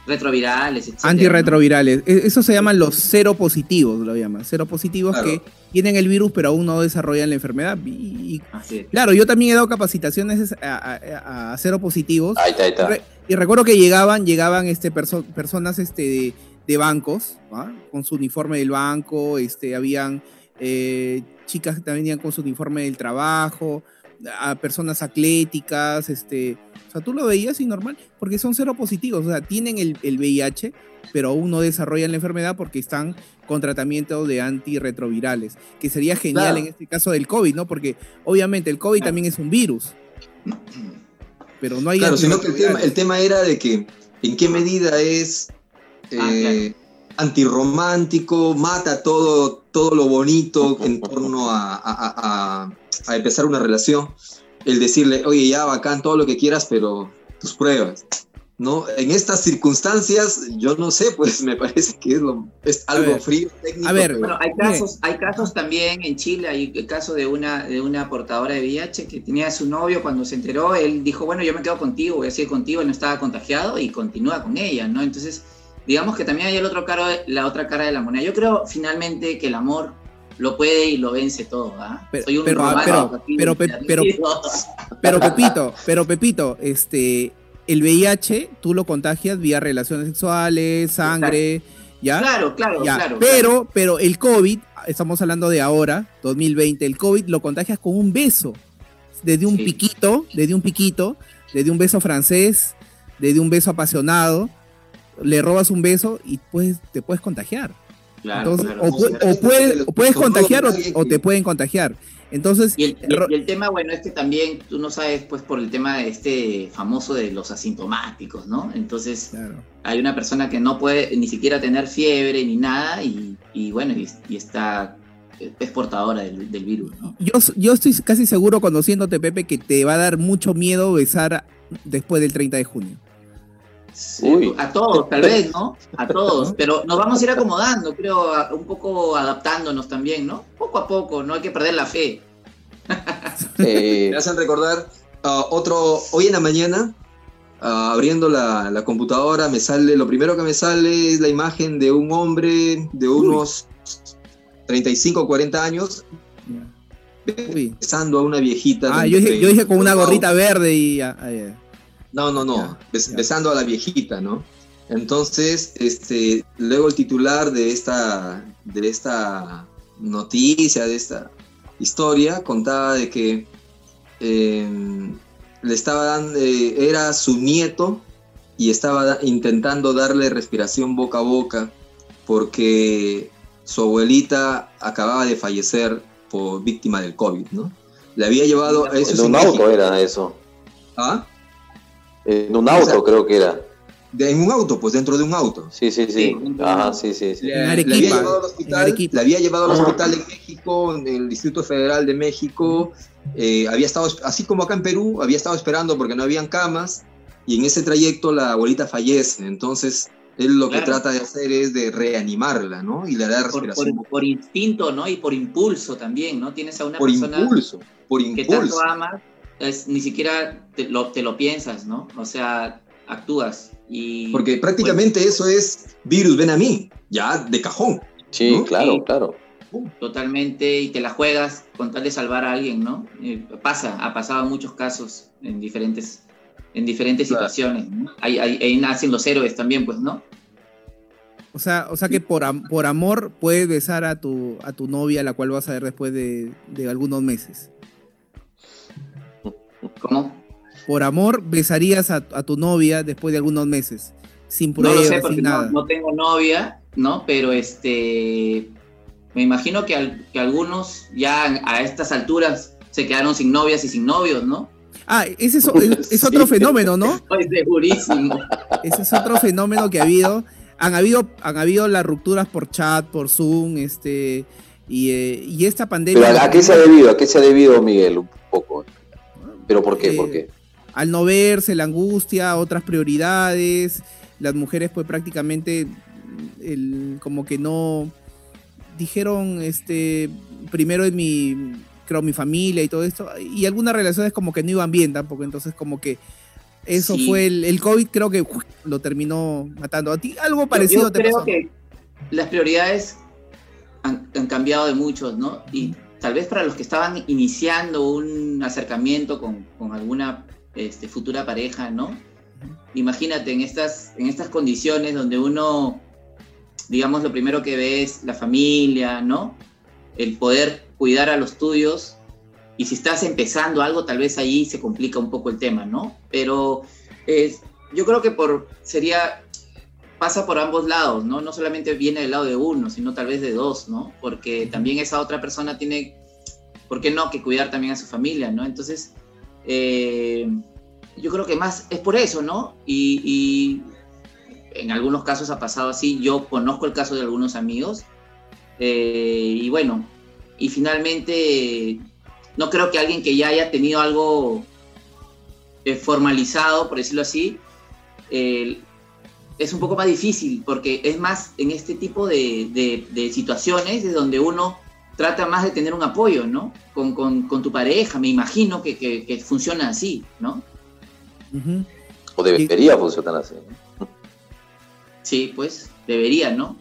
retrovirales, etc. Antirretrovirales. E- Eso se llaman los seropositivos, lo llaman. Seropositivos Claro. que tienen el virus pero aún no desarrollan la enfermedad. Y, y- Así es. claro, yo también he dado capacitaciones a, a- a seropositivos. ahí está, ahí está. Re- y recuerdo que llegaban, llegaban este, perso- personas este, de, de bancos, con su uniforme del banco, este, habían eh, chicas que también venían con su uniforme del trabajo, a personas atléticas, este, o sea, tú lo veías y normal, porque son cero positivos, o sea, tienen el, el VIH, pero aún no desarrollan la enfermedad porque están con tratamiento de antirretrovirales, que sería genial Claro. en este caso del COVID, ¿no? Porque obviamente el COVID también es un virus, pero no hay Claro, sino que el tema, antirretrovirales. el tema era de que en qué medida es Ah, eh, antirromántico, mata todo, todo lo bonito en torno a, a- a- a- a empezar una relación. El decirle, oye, ya bacán todo lo que quieras, pero tus pruebas. ¿no? En estas circunstancias, yo no sé, pues <laughs> me parece que es, lo, es algo ver, frío, técnico. a ver, pero- Bueno, hay casos, hay casos también en Chile, hay el caso de una, de una portadora de VIH que tenía a su novio cuando se enteró, él dijo, bueno, yo me quedo contigo, voy a seguir contigo, él no estaba contagiado y continúa con ella, ¿no? Entonces, digamos que también hay el otro cara, la otra cara de la moneda. Yo creo finalmente que el amor lo puede y lo vence todo, ¿ah? Pero- Soy un pero, ah, pero- pero, pe- pero-. <laughs> Pero Pepito, pero Pepito, este, el VIH tú lo contagias vía relaciones sexuales, sangre, ¿ya? Claro, claro, Ya, claro. pero, pero el COVID, estamos hablando de ahora, 2020, el COVID lo contagias con un beso. Desde un Sí. piquito, desde un piquito, desde un beso francés, desde un beso apasionado, le robas un beso y pues te puedes contagiar. Claro, Entonces, claro. o, pu- o puedes, o contagiar o, te pueden contagiar. Entonces, Y el, y tema, bueno, es que también tú no sabes, pues, por el tema de este famoso de los asintomáticos, ¿no? Entonces, claro. hay una persona que no puede ni siquiera tener fiebre ni nada y, y bueno, y, y está, es portadora del, del virus, ¿no? Yo, yo estoy casi seguro, conociéndote, Pepe, que te va a dar mucho miedo besar después del 30 de junio. Uy. A todos, tal vez, ¿no? A todos, pero nos vamos a ir acomodando, creo, un poco adaptándonos también, ¿no? Poco a poco, no hay que perder la fe. <laughs> Eh, Me hacen recordar ah, otro, hoy en la mañana, ah, abriendo la, la computadora, me sale, lo primero que me sale es la imagen de un hombre de unos 35 o 40 años Uy. besando a una viejita. Ah, yo dije, yo dije con una gorrita verde y... ah, ah. No, no, no, bes- ya. besando a la viejita, ¿no? Entonces, este, luego el titular de esta, de esta noticia, de esta historia, contaba de que eh, le estaba dando, eh, era su nieto y estaba da- intentando darle respiración boca a boca porque su abuelita acababa de fallecer por víctima del COVID, ¿no? Le había llevado... Eso es en un auto era eso. ¿Ah? En un auto sea, creo que era. De- en un auto, pues dentro de un auto. Sí, sí, sí. Sí. Ajá, sí, sí. sí. Arequipa, había llevado al hospital, le había llevado al hospital en México, en el Distrito Federal de México. eh, había estado, así como acá en Perú, había estado esperando porque no habían camas. Y en ese trayecto la abuelita fallece. Entonces, él lo que trata de hacer es de reanimarla, ¿no? Y le da Por, respiración por- por instinto, ¿no? Y por impulso también, ¿no? Tienes a una por persona impulso. Por que impulso. tanto amas, es, ni siquiera te lo, te lo piensas, ¿no? O sea, actúas y... Porque prácticamente eso es virus, ven a mí, ya de cajón. Sí, ¿no? claro, Sí. claro. totalmente y te la juegas con tal de salvar a alguien, ¿no? Eh, pasa, ha pasado en muchos casos en diferentes, en diferentes Claro. situaciones. ¿no? Ahí, ahí- ahí nacen los héroes también, pues, ¿no? O sea, o sea que por, am- por amor puedes besar a tu, a tu novia, la cual vas a ver después de, de algunos meses. ¿Cómo? Por amor besarías a, a tu novia después de algunos meses. Sin No pruebas, lo sé porque sin no, nada. no tengo novia, ¿no? Pero este, me imagino que, al- que algunos ya a estas alturas se quedaron sin novias y sin novios, ¿no? Ah, ese es, es- es <laughs> otro Sí. fenómeno, ¿no? Estoy segurísimo. Ese es otro fenómeno que ha habido. Han habido, han habido las rupturas por chat, por Zoom, este, y, eh, y esta pandemia. Pero ¿a, a qué se ha debido? ¿A qué se ha debido, Miguel? Un poco. ¿Pero por qué? Eh, ¿Por qué? al no verse, la angustia, otras prioridades, las mujeres pues prácticamente el- como que no dijeron este primero es mi creo mi familia y todo esto y algunas relaciones como que no iban bien tampoco entonces como que eso Sí. fue el, el COVID creo que lo terminó matando a ti algo Yo- parecido yo te creo pasó que las prioridades han, han cambiado de muchos, ¿no? Y tal vez para los que estaban iniciando un acercamiento con, con alguna este, futura pareja, ¿no? Imagínate en estas, en estas condiciones donde uno, digamos, lo primero que ve es la familia, ¿no? El poder cuidar a los tuyos. Y si estás empezando algo, tal vez ahí se complica un poco el tema, ¿no? Pero eh, yo creo que por, sería pasa por ambos lados, ¿no? No solamente viene del lado de uno, sino tal vez de dos, ¿no? Porque también esa otra persona tiene, ¿por qué no?, que cuidar también a su familia, ¿no? Entonces, eh, yo creo que más es por eso, ¿no? Y, y en algunos casos ha pasado así, yo conozco el caso de algunos amigos, eh, y bueno, y finalmente no creo que alguien que ya haya tenido algo eh, formalizado, por decirlo así, el- es un poco más difícil porque es más en este tipo de, de- de situaciones de donde uno trata más de tener un apoyo, ¿no? Con, con- con tu pareja, me imagino que, que- que funciona así, ¿no? O debería funcionar así. ¿no? Sí, pues debería, ¿no?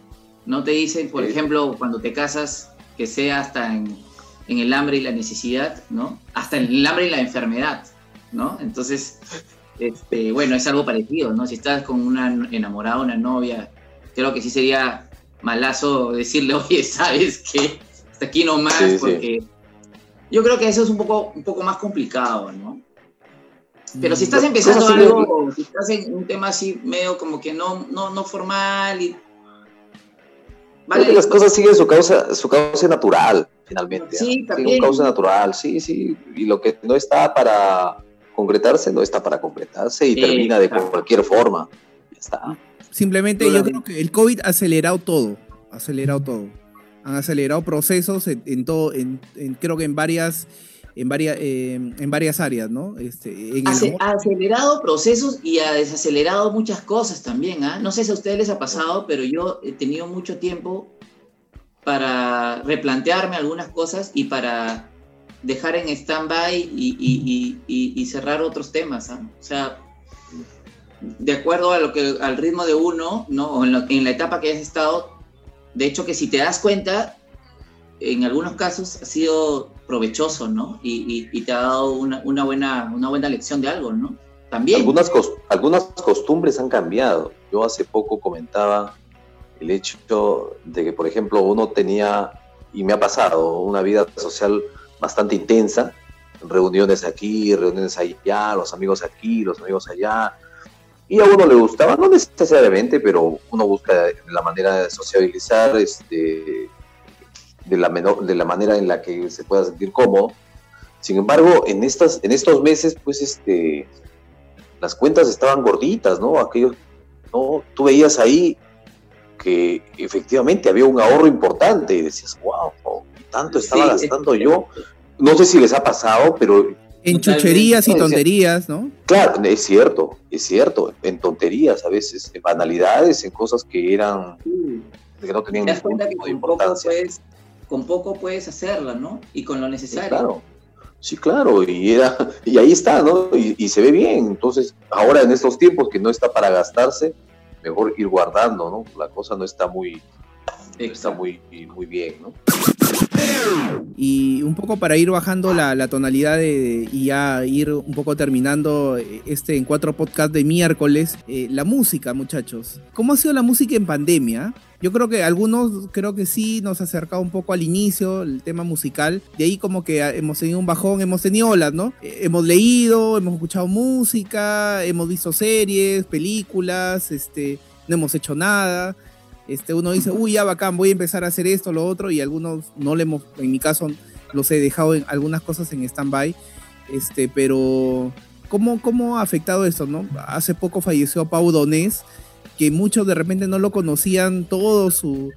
No te dicen, por Sí. ejemplo, cuando te casas, que sea hasta en, en el hambre y la necesidad, ¿no? Hasta en el hambre y la enfermedad, ¿no? Entonces, este, bueno, es algo parecido, ¿no? Si estás con una enamorada, una novia, creo que sí sería malazo decirle, <laughs> oye, ¿sabes qué? Hasta aquí nomás, Sí, sí. porque yo creo que eso es un poco, un poco más complicado, ¿no? Pero si estás empezando algo, si estás en un tema así medio como que no, no, no formal y... Que las cosas siguen su causa, su causa natural, finalmente. Sí, ¿no? también. Su causa natural, sí, sí. Y lo que no está para concretarse, no está para concretarse y Sí, termina de exacto. cualquier forma. Ya está. Simplemente yo creo que el COVID ha acelerado todo, ha acelerado todo. Han acelerado procesos en, en todo, en, en- creo que en varias, en varias, eh, en varias áreas, ¿no? Este, en Ace- ha acelerado procesos y ha desacelerado muchas cosas también. ¿ah? No sé si a ustedes les ha pasado, pero yo he tenido mucho tiempo para replantearme algunas cosas y para dejar en stand-by y, y- y- cerrar otros temas. ¿ah? O sea, de acuerdo a lo que, al ritmo de uno, ¿no? o en, la etapa que has estado, de hecho que si te das cuenta, en algunos casos ha sido provechoso, ¿no? Y, te ha dado una, buena, una buena lección de algo, ¿no? También. Algunas costumbres han cambiado. Yo hace poco comentaba el hecho de que, por ejemplo, uno tenía, y me ha pasado, una vida social bastante intensa, reuniones aquí, reuniones allá, los amigos aquí, los amigos allá, y a uno le gustaba, no necesariamente, pero uno busca la manera de sociabilizar este, de, la menor, de la manera en la que se pueda sentir cómodo. Sin embargo, en, estas, en estos meses, pues, este, las cuentas estaban gorditas, ¿no? Aquellos, ¿no? Tú veías ahí que efectivamente había un ahorro importante y decías, wow, tanto estaba Sí, gastando yo. No sé si les ha pasado, pero en chucherías y tonterías, ¿no? claro, es cierto, es cierto, en tonterías a veces, en banalidades, en cosas que eran, que no tenían te das ningún cuenta que con poco, puedes, con poco puedes hacerla, ¿no? Y con lo Sí, necesario. claro. Sí, claro, y era, y ahí está, ¿no? Y, y se ve bien. Entonces, ahora en estos tiempos que no está para gastarse, mejor ir guardando, ¿no? La cosa no está muy, no está muy, muy bien, ¿no? Y un poco para ir bajando la, la tonalidad y ya ir un poco terminando eh, este en cuatro podcast de miércoles, eh, la música, muchachos. ¿Cómo ha sido la música en pandemia? Yo creo que algunos, creo que sí, nos ha acercado un poco al inicio, el tema musical. De ahí como que ah, hemos tenido un bajón, hemos tenido olas, ¿no? Eh, hemos leído, hemos escuchado música, hemos visto series, películas, este, no hemos hecho nada. Este, uno dice, uy, ya bacán, voy a empezar a hacer esto, lo otro, y algunos no le hemos, en mi caso, los he dejado en algunas cosas en stand-by. Este, pero, ¿cómo, ¿cómo ha afectado esto, no? Hace poco falleció Pau Donés, que muchos de repente no lo conocían todo su,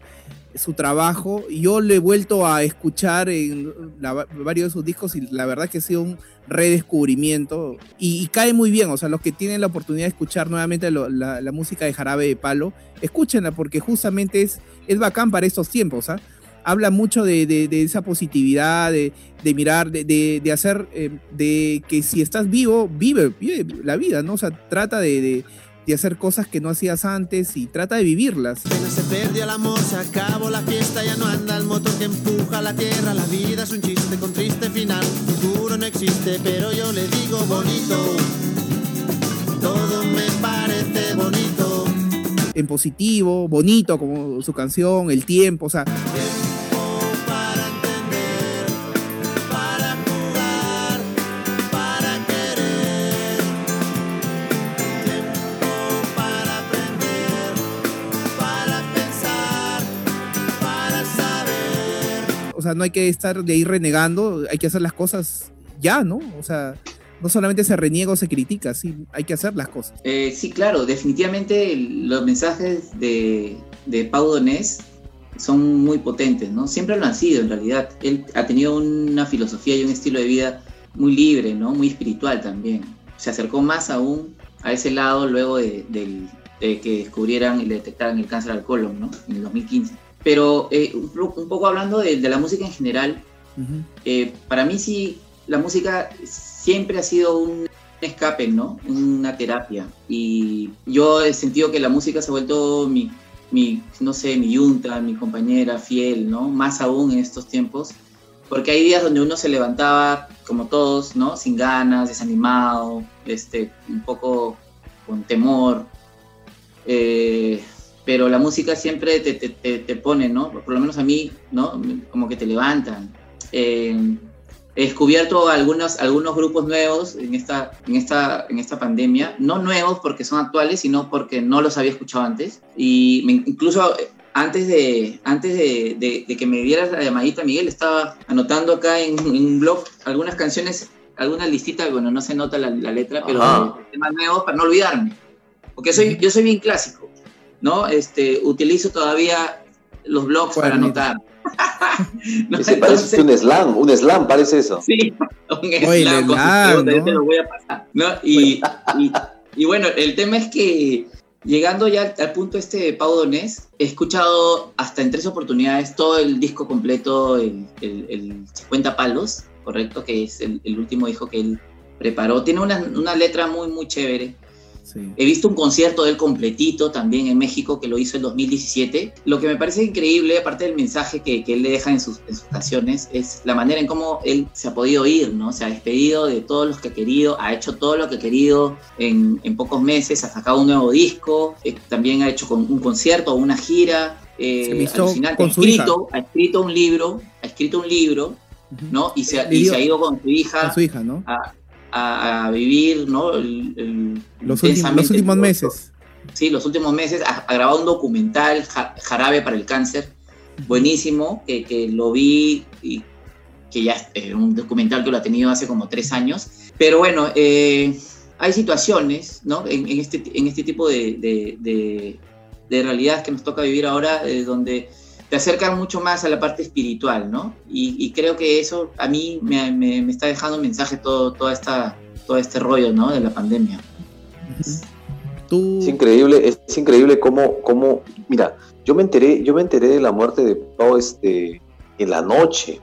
su trabajo. Yo le he vuelto a escuchar en la- varios de sus discos y la verdad que ha sido un redescubrimiento y, cae muy bien, o sea, los que tienen la oportunidad de escuchar nuevamente la, música de Jarabe de Palo, escúchenla porque justamente es, es bacán para estos tiempos, ¿ah? Habla mucho de, de- esa positividad, de, de mirar, de, hacer, eh, de que si estás vivo, vive, vive la vida, ¿no? O sea, trata de, de- hacer cosas que no hacías antes y trata de vivirlas. Apenas se perdió el amor, se acabó la fiesta, ya no anda el motor que empuja la tierra. La vida es un chiste con triste final, futuro no existe, pero yo le digo bonito. Todo me parece bonito. En positivo, bonito, como su canción, el tiempo, o sea, no hay que estar de ahí renegando, hay que hacer las cosas ya, ¿no? O sea, no solamente se reniega o se critica, sí, hay que hacer las cosas. Eh, sí, claro, definitivamente los mensajes de, de Pau Donés son muy potentes, ¿no? Siempre lo han sido, en realidad. Él ha tenido una filosofía y un estilo de vida muy libre, ¿no? Muy espiritual también. Se acercó más aún a ese lado luego de, del- de que descubrieran y le detectaran el cáncer al colon, ¿no? En el 2015. Pero eh, un, poco hablando de, de la música en general, eh, para mí sí, la música siempre ha sido un escape, ¿no? Una terapia. Y yo he sentido que la música se ha vuelto mi, mi, no sé, mi yunta, mi compañera fiel, ¿no? Más aún en estos tiempos. Porque hay días donde uno se levantaba, como todos, ¿no? Sin ganas, desanimado, este, un poco con temor. Eh, pero la música siempre te, te, te, te pone, ¿no? Por lo menos a mí, ¿no? Como que te levantan. Eh, he descubierto algunos, algunos grupos nuevos en esta, en, esta, en esta pandemia, no nuevos porque son actuales, sino porque no los había escuchado antes. Y me- incluso antes, de, antes de, de- de que me dieras la llamadita, Miguel, estaba anotando acá en, en un blog algunas canciones, alguna listita, bueno, no se nota la, la letra, pero temas nuevos para no olvidarme. Porque soy, yo soy bien clásico, ¿no? Este, utilizo todavía los blogs para anotar. <laughs> ¿No? Ese parece Entonces- un slam, un slam parece eso. Sí, <laughs> un Oye, slam te lo voy a pasar. ¿no? Y, y, y bueno, el tema es que llegando ya al, al punto este de Pau Donés, he escuchado hasta en tres oportunidades todo el disco completo, el, el, el 50 palos, correcto, que es el, el último disco que él preparó. Tiene una, una letra muy, muy chévere. Sí. He visto un concierto de él completito también en México que lo hizo en 2017. Lo que me parece increíble, aparte del mensaje que, que él le deja en sus, en sus canciones, es la manera en cómo él se ha podido ir, ¿no? Se ha despedido de todos los que ha querido, ha hecho todo lo que ha querido en, en pocos meses, ha sacado un nuevo disco, eh, también ha hecho con un concierto, una gira. eh, alucinante. con ha escrito, ha escrito un libro, ha escrito un libro. ¿no? Y se, y ha ido con su hija Con su hija, ¿no? a, a- a vivir, ¿no? El- el- Los, últimos- los meses. Sí, los últimos meses. Ha, ha grabado un documental, Ja- Jarabe para el Cáncer, buenísimo, que, que lo vi y que ya es un documental que lo ha tenido hace como tres años. Pero bueno, eh, hay situaciones, ¿no? En, en este, en este tipo de, de, de, de realidades que nos toca vivir ahora, eh, donde te acercan mucho más a la parte espiritual, ¿no? Y, y creo que eso a mí me, me- me está dejando un mensaje todo, toda esta, todo este rollo, ¿no? De la pandemia. Tú. Es increíble, es increíble cómo, cómo, mira, yo me enteré, yo me enteré de la muerte de Pau este, en la noche.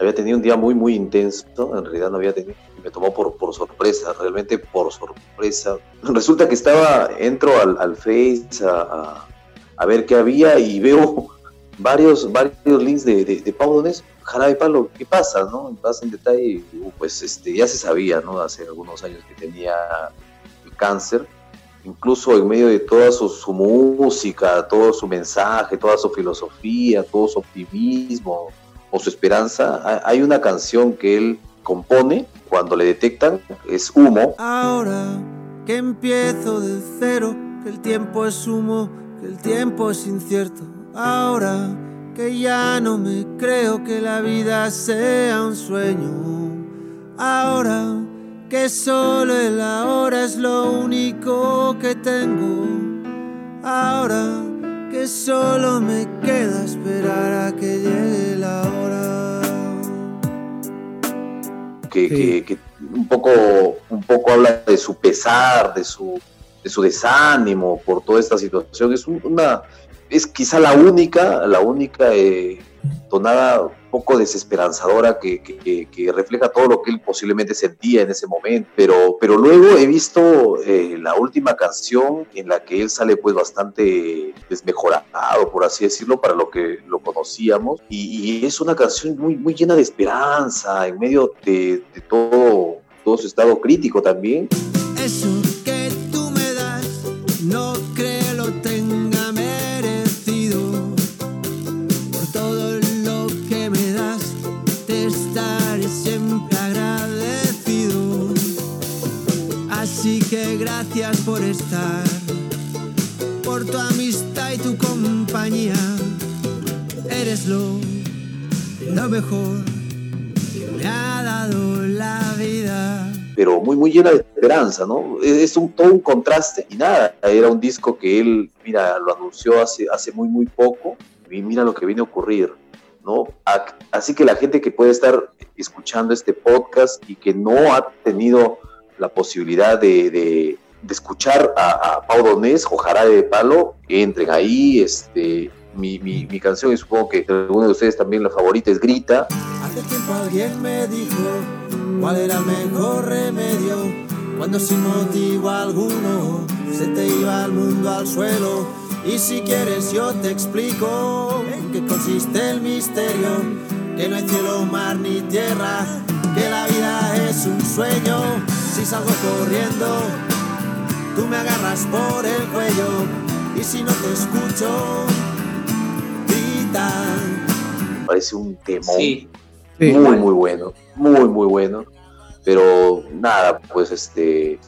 Había tenido un día muy, muy intenso, en realidad no había tenido, me tomó por, por sorpresa, realmente por sorpresa. Resulta que estaba, entro al, al Face a, a- a ver qué había y veo varios, varios links de, de, de Pau Donés. Jarabe Palo, ¿qué pasa? ¿no? Vas en detalle, uh, pues este, ya se sabía, ¿no? Hace algunos años que tenía el cáncer incluso en medio de toda su, su música, todo su mensaje, toda su filosofía, todo su optimismo o su esperanza, ha- hay una canción que él compone cuando le detectan, es Humo, Ahora que empiezo de cero, que el tiempo es humo, que el tiempo es incierto. Ahora que ya no me creo que la vida sea un sueño. Ahora que solo el ahora es lo único que tengo. Ahora que solo me queda esperar a que llegue la hora. que, Sí. que- que un, poco, un poco habla de su pesar, de su, de su desánimo por toda esta situación. Es un- una, es quizá la única, la única eh, tonada un poco desesperanzadora que, refleja todo lo que él posiblemente sentía en ese momento. Pero, pero luego he visto eh, la última canción en la que él sale pues bastante desmejorado, por así decirlo, para lo que lo conocíamos. Y, es una canción muy, muy llena de esperanza, en medio de, todo, todo su estado crítico también. Por estar, por tu amistad y tu compañía. Eres lo, lo mejor que me ha dado la vida. pero muy, muy llena de esperanza, ¿no? Es es un, todo un contraste y nada, era un disco que él, mira, lo anunció hace, hace muy, muy poco y mira lo que viene a ocurrir, ¿no? Así que la gente que puede estar escuchando este podcast y que no ha tenido la posibilidad de, de- de escuchar a, a Pau Donés o de Palo, entren ahí, este, mi, mi, mi canción y supongo que alguno de ustedes también la favorita es Grita. Hace tiempo alguien me dijo cuál era el mejor remedio cuando sin motivo alguno se te iba el mundo al suelo. Y si quieres yo te explico en qué consiste el misterio, que no hay cielo, mar ni tierra, que la vida es un sueño. Si salgo corriendo, tú me agarras por el cuello y si no te escucho, grita. Parece un temón. Sí, Sí. muy muy bueno, muy muy bueno. Pero nada, pues este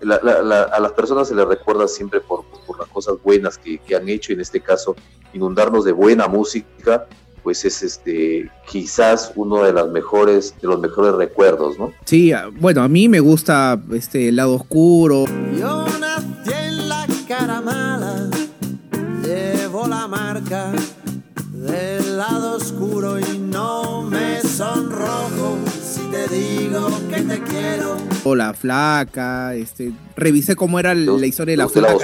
la- la- la- a las personas se les recuerda siempre por, por las cosas buenas que, que han hecho, y en este caso inundarnos de buena música, pues es este quizás uno de las mejores, de los mejores recuerdos, ¿no? Sí, ah, bueno, a mí me gusta este el lado oscuro. Yo del lado oscuro y que te quiero. o la flaca, este, revisé cómo era la historia de la flaca.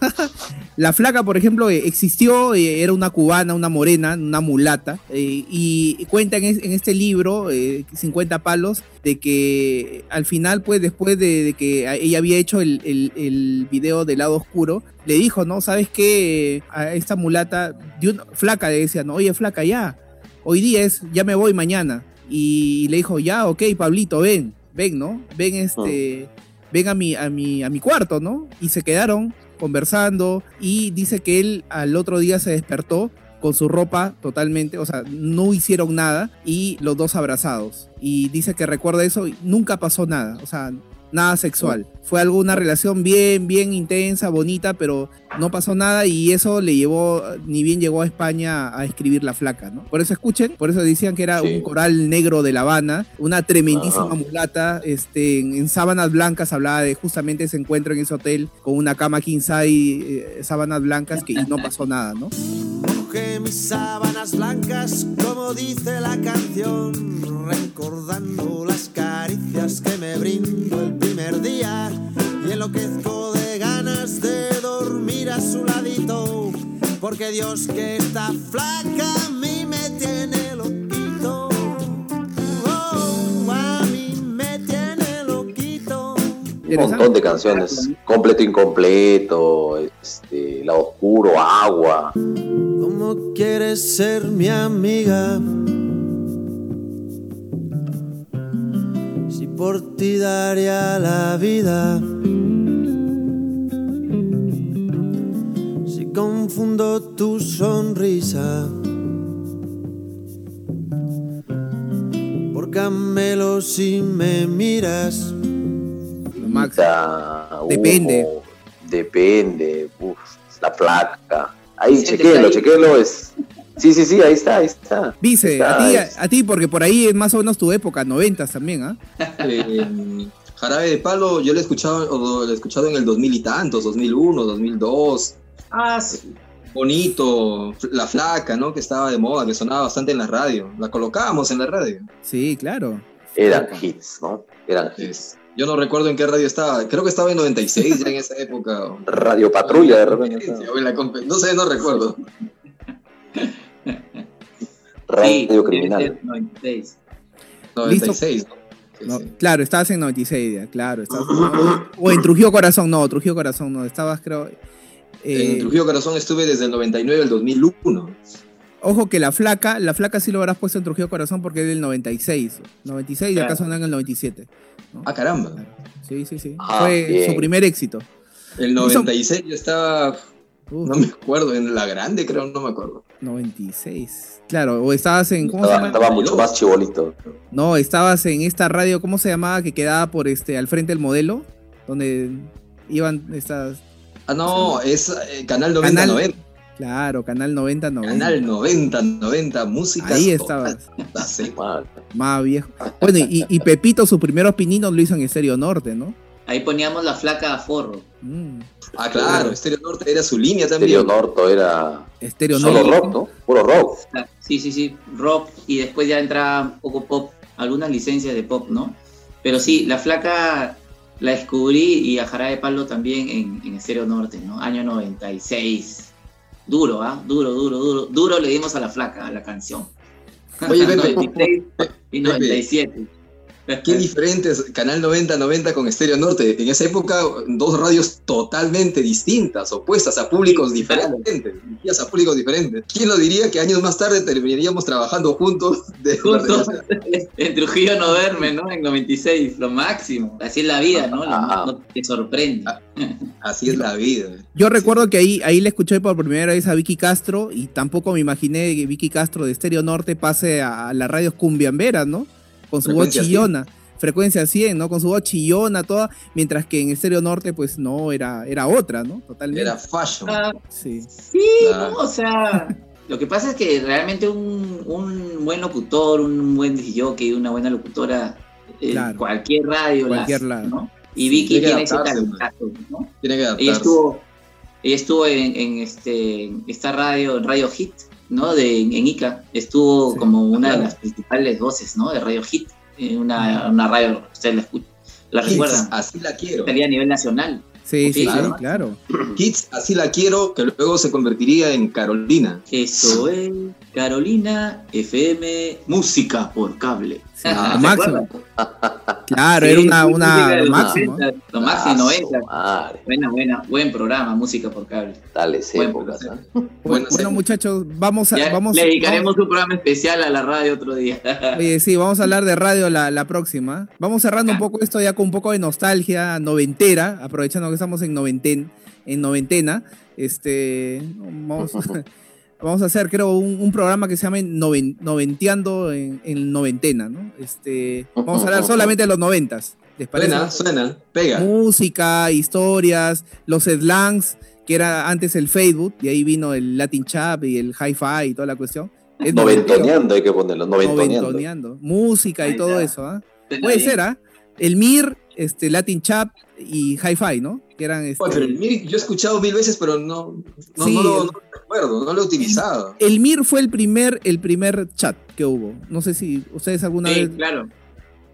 <laughs> La flaca, por ejemplo, eh, existió, eh, era una cubana, una morena, una mulata, eh, y cuenta en, es- en este libro, eh, 50 palos, de que al final, pues después de, de que ella había hecho el, el- el video del lado oscuro, le dijo, ¿no? ¿Sabes qué? A esta mulata, de una- flaca, le decía, no, oye, flaca, ya, hoy día es, ya me voy mañana. Y le dijo, ya, ok, Pablito, ven, ven, ¿no? Ven este, ven a mi, a mi, a mi cuarto, ¿no? Y se quedaron conversando y dice que él al otro día se despertó con su ropa totalmente, o sea, no hicieron nada y los dos abrazados. Y dice que recuerda eso y nunca pasó nada, o sea, nada sexual. Fue algo, una relación bien, bien intensa, bonita, pero no pasó nada y eso le llevó, ni bien llegó a España a escribir La Flaca, ¿no? Por eso escuchen, por eso decían que era Sí. un coral negro de La Habana, una tremendísima Ajá. mulata, este, en, en sábanas blancas hablaba de justamente ese encuentro en ese hotel con una cama king size, eh, sábanas blancas que y no pasó nada, ¿no? Sábanas blancas, como dice la canción, recordando las caricias que me brindó el primer día y enloquezco de ganas de dormir a su ladito, porque Dios que está flaca a mí me tiene loquito. Oh, a mí me tiene loquito. Un montón de canciones. Completo, incompleto, este, La Oscuro, Agua. ¿Cómo quieres ser mi amiga? Si por ti daría la vida. Si confundo tu sonrisa. Por camelo si me miras. Da, Depende. humo, depende. Uf, la placa. Ahí, Sí, chequenlo, chequenlo. Es... Sí, sí, sí, ahí está, ahí está. Vice, Está, a ti, a, a ti, porque por ahí es más o menos tu época, noventas también, ¿ah? <laughs> Eh, Jarabe de Palo, yo lo he escuchado, o lo he escuchado en el 2000 y tantos, 2001, 2002. Ah, sí. Bonito, La Flaca, ¿no? Que estaba de moda, que sonaba bastante en la radio. La colocábamos en la radio. Sí, claro. Eran hits, ¿no? Eran hits. Yo no recuerdo en qué radio estaba. Creo que estaba en 96 ya en esa época. <laughs> Radio Patrulla, de repente. o en la compe- No sé, no recuerdo. Radio Sí, Criminal. debe ser 96. 96, ¿no? No. Claro, estabas en 96, ya, claro. estabas- o en Trujillo Corazón, no, Trujillo Corazón, no, estabas creo... eh, En Trujillo Corazón estuve desde el 99 al 2001. Ojo que la flaca, la flaca sí lo habrás puesto en Trujillo Corazón porque es del 96. 96 y acá Claro. suena en el 97. ¿no? Ah, caramba. Sí, sí, sí. Ah, Fue bien. su primer éxito. El 96 yo estaba, Uf, no me acuerdo, en La Grande creo, no me acuerdo. 96. Claro, o estabas en. Estaba mucho más chibolito. No, estabas en esta radio, ¿cómo se llamaba? Que quedaba por este, al frente del modelo, donde iban estas. Ah, no, es eh, Canal 90 Canal 90. Claro, Canal 90, 90. Canal 90 90, música. Ahí estabas, <laughs> Sí. Más viejo. Bueno, y, y Pepito, sus primeros pininos lo hizo en Estéreo Norte, ¿no? Ahí poníamos la flaca a forro. Mm, Ah, claro, Estéreo Norte era su línea Stereo también. Norto era Estéreo solo Norte. rock, ¿no? Puro rock. Sí, sí, sí, rock y después ya entra un poco pop, algunas licencias de pop, ¿no? Pero sí, la flaca la descubrí y a Jarabe de Palo también en, en Estéreo Norte, ¿no? Año 96. Duro, ¿ah? Duro, duro, duro. Duro le dimos a la flaca, a la canción. Oye, <laughs> Pepe, 96 y 97. Qué diferentes, Canal 90, 90 con Estéreo Norte. En esa época, dos radios totalmente distintas, opuestas a públicos diferentes, a públicos diferentes. ¿Quién lo diría que años más tarde terminaríamos trabajando juntos? De Juntos <laughs> en Trujillo no verme, ¿no? En 96, lo máximo. Así es la vida, ¿no? Ah. no te sorprende. Así es la vida. Yo recuerdo que ahí, ahí le escuché por primera vez a Vicky Castro y tampoco me imaginé que Vicky Castro de Estéreo Norte pase a, a las radios cumbiamberas, ¿no? Con su voz Frecuencia 100. chillona. Frecuencia 100, ¿no? Con su voz chillona, toda. Mientras que en Estéreo Norte, pues no, era, era otra, ¿no? Totalmente. Era fashion. Ah, Sí. Sí. ¿no? O sea, <laughs> lo que pasa es que realmente un, un buen locutor, un buen jockey, una buena locutora, eh, Claro. cualquier radio, Cualquier lado. ¿no? Y Vicky tiene ese talentazo, ¿no? Tiene que Ella adaptarse. estuvo, ella estuvo en, en este, en esta radio, en Radio Hit, ¿no? De, en, Ica. Estuvo Sí, como una claro. de las principales voces, ¿no? De Radio Hit. eh, Una, una radio, ustedes la escuchan, la Kids, recuerdan. así la quiero. Salía a nivel nacional. Sí, sí, sí, Claro. claro. Kids, así la quiero, que luego se convertiría en Carolina. Eso es Carolina FM Música por Cable. Sí, <laughs> Ah, lo ¿se máximo. Claro, Sí, era una, sí, una lo los máximo. 90, Lo máximo, Ah, 90. su Madre, Buena, buena, buen programa, Música por Cable. programa. ¿ah? Bueno, Bueno, sí. muchachos, vamos a. Ya vamos, le dedicaremos vamos- un programa especial a la radio otro día. <laughs> Oye, sí, vamos a hablar de radio la, la próxima. Vamos cerrando un poco esto ya con un poco de nostalgia noventera, aprovechando que estamos en noventen, en noventena. Este, vamos, <laughs> vamos a hacer, creo, un, un programa que se llama Noven- Noventeando en, en noventena, ¿no? Este, vamos a hablar <laughs> solamente de los noventas. ¿Les parece? Suena, suena, pega. Música, historias, los slangs, que era antes el Facebook, y ahí vino el Latin Chat y el Hi-Fi y toda la cuestión. Es. Noventoneando hay que ponerlo, noventoneando. Noventoneando. Música y todo eso, ¿ah? Puede ser, ¿ah? El Mir, este, Latin Chap y Hi-Fi, ¿no? Que eran este, Oye, pero el Mir yo he escuchado mil veces, pero no, no, Sí. no lo, no lo recuerdo, no lo he utilizado. el Mir fue el primer, el primer chat que hubo. No sé si ustedes alguna Sí, vez. claro.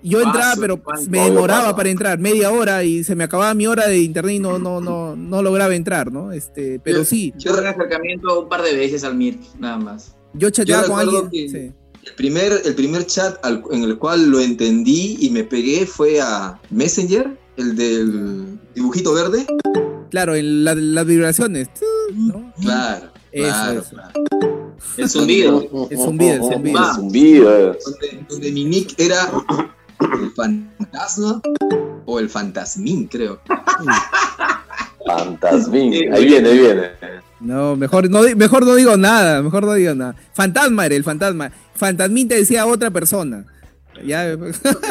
Yo entraba, Paso, pero paso. me demoraba paso. para entrar, media hora y se me acababa mi hora de internet y no, no, no, no lograba entrar, ¿no? Este, pero Yo- sí, Yo tuve un acercamiento un par de veces al MIR, nada más. yo chateaba Yo con alguien. que- sí. El primer, el primer chat al- en el cual lo entendí y me pegué fue a Messenger, el del dibujito verde. Claro, en la- las vibraciones. ¿no? Claro, Eso, claro, eso. claro. El zumbido. El zumbido, el zumbido. Ah. El zumbido. Donde, donde mi nick era el fantasma o el fantasmín, creo. Fantasmín. Ahí viene, ahí viene. No, mejor no, di- mejor no digo nada, mejor no digo nada. Fantasma era el fantasma. Fantasmín te decía otra persona. Ya,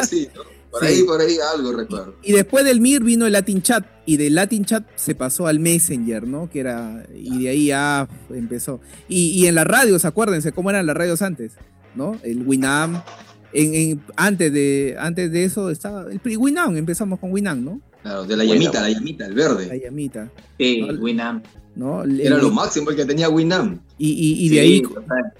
Sí, ¿no? Por Sí. ahí, por ahí algo recuerdo. y después del Mir vino el Latin Chat. Y del Latin Chat se pasó al Messenger, ¿no? Que era. Y de ahí ya empezó. Y, y en las radios, acuérdense cómo eran las radios antes, ¿no? El Winam. En, en- antes, de, antes de eso estaba. El Winam, empezamos con Winam, ¿no? Claro, de la llamita, la llamita, el La verde. llamita, Sí, Vale. Winamp. ¿no? Era el- lo máximo el que tenía Winamp. y, y- y de Sí, ahí total.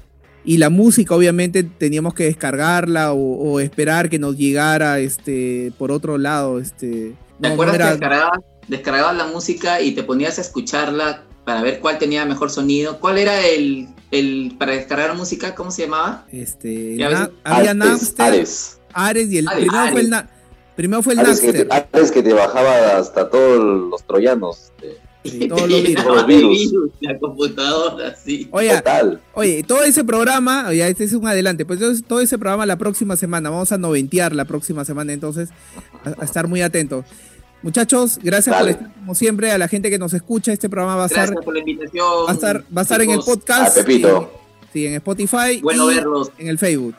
Y la música, obviamente, teníamos que descargarla o, o esperar que nos llegara este por otro lado. Este, ¿Te no, acuerdas no era- que descargabas, descargabas la música y te ponías a escucharla para ver cuál tenía mejor sonido? ¿Cuál era el, el para descargar música? ¿Cómo se llamaba? este, na- había Ares, Napster, Ares. Ares. y el Ares, primero fue el na- primero fue el Ares que, Napster. te, Ares que te bajaba hasta todos los troyanos. eh, sí, <laughs> todos los virus. Todos los De virus. virus, La computadora, sí. Oye, Total. oye, todo ese programa, oye, este es un adelante, pues todo ese programa la próxima semana, vamos a noventear la próxima semana, entonces, a, a estar muy atentos. Muchachos, gracias Dale. por estar como siempre, a la gente que nos escucha, este programa va a estar, Gracias por la invitación. va a estar, va a estar en el podcast. A Pepito. Sí, sí, en Spotify. Bueno y verlos. en el Facebook.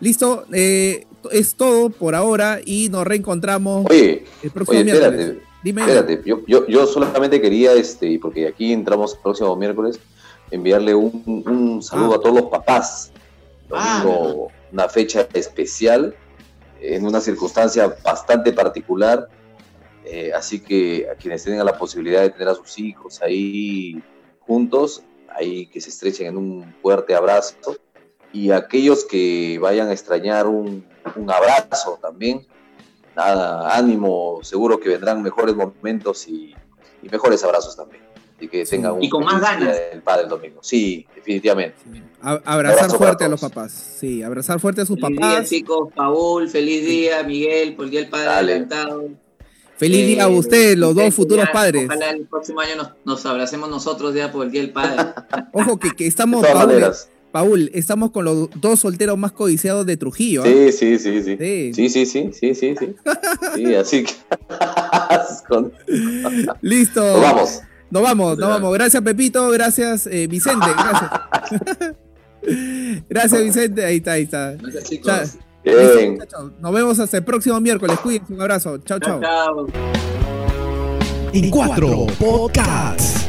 Listo, eh, es todo por ahora y nos reencontramos Oye, el próximo oye, miércoles. espérate. Dime. Espérate, yo, yo, yo solamente quería, este, porque aquí entramos el próximo miércoles, enviarle un, un saludo Ah. a todos los papás. Ah, Domingo, una fecha especial, en una circunstancia bastante particular. eh, así que a quienes tengan la posibilidad de tener a sus hijos ahí juntos, ahí que se estrechen en un fuerte abrazo. Y aquellos que vayan a extrañar un, un abrazo también, nada, ánimo, seguro que vendrán mejores momentos y, y mejores abrazos también. Y que tengan un Y con más feliz ganas. Día del Padre el domingo. Sí, definitivamente. A- abrazar Abrazo fuerte a los papás. Sí, abrazar fuerte a sus Feliz papás. día, chicos. Paul, feliz día. Miguel, por el día del padre Dale. adelantado. Feliz día a Eh, ustedes, los dos futuros ya, padres. Ojalá el próximo año nos, nos abracemos nosotros ya por el día del padre. <laughs> Ojo que, que De estamos, todas Paul, maneras. Paul, estamos con los dos solteros más codiciados de Trujillo. ¿ah? Sí, sí, sí, sí. Sí. Sí, sí, sí, sí, sí, sí. Sí, así que. <laughs> Con- Listo. Nos vamos. Nos vamos, nos vamos. Gracias, Pepito. Gracias, eh, Vicente. Gracias. <laughs> gracias, Vicente. Ahí está, ahí está. Gracias, chicos. Bien. Nos vemos hasta el próximo miércoles. Cuídense. Un abrazo. Chao, chao. Chao, chao. En cuatro podcasts.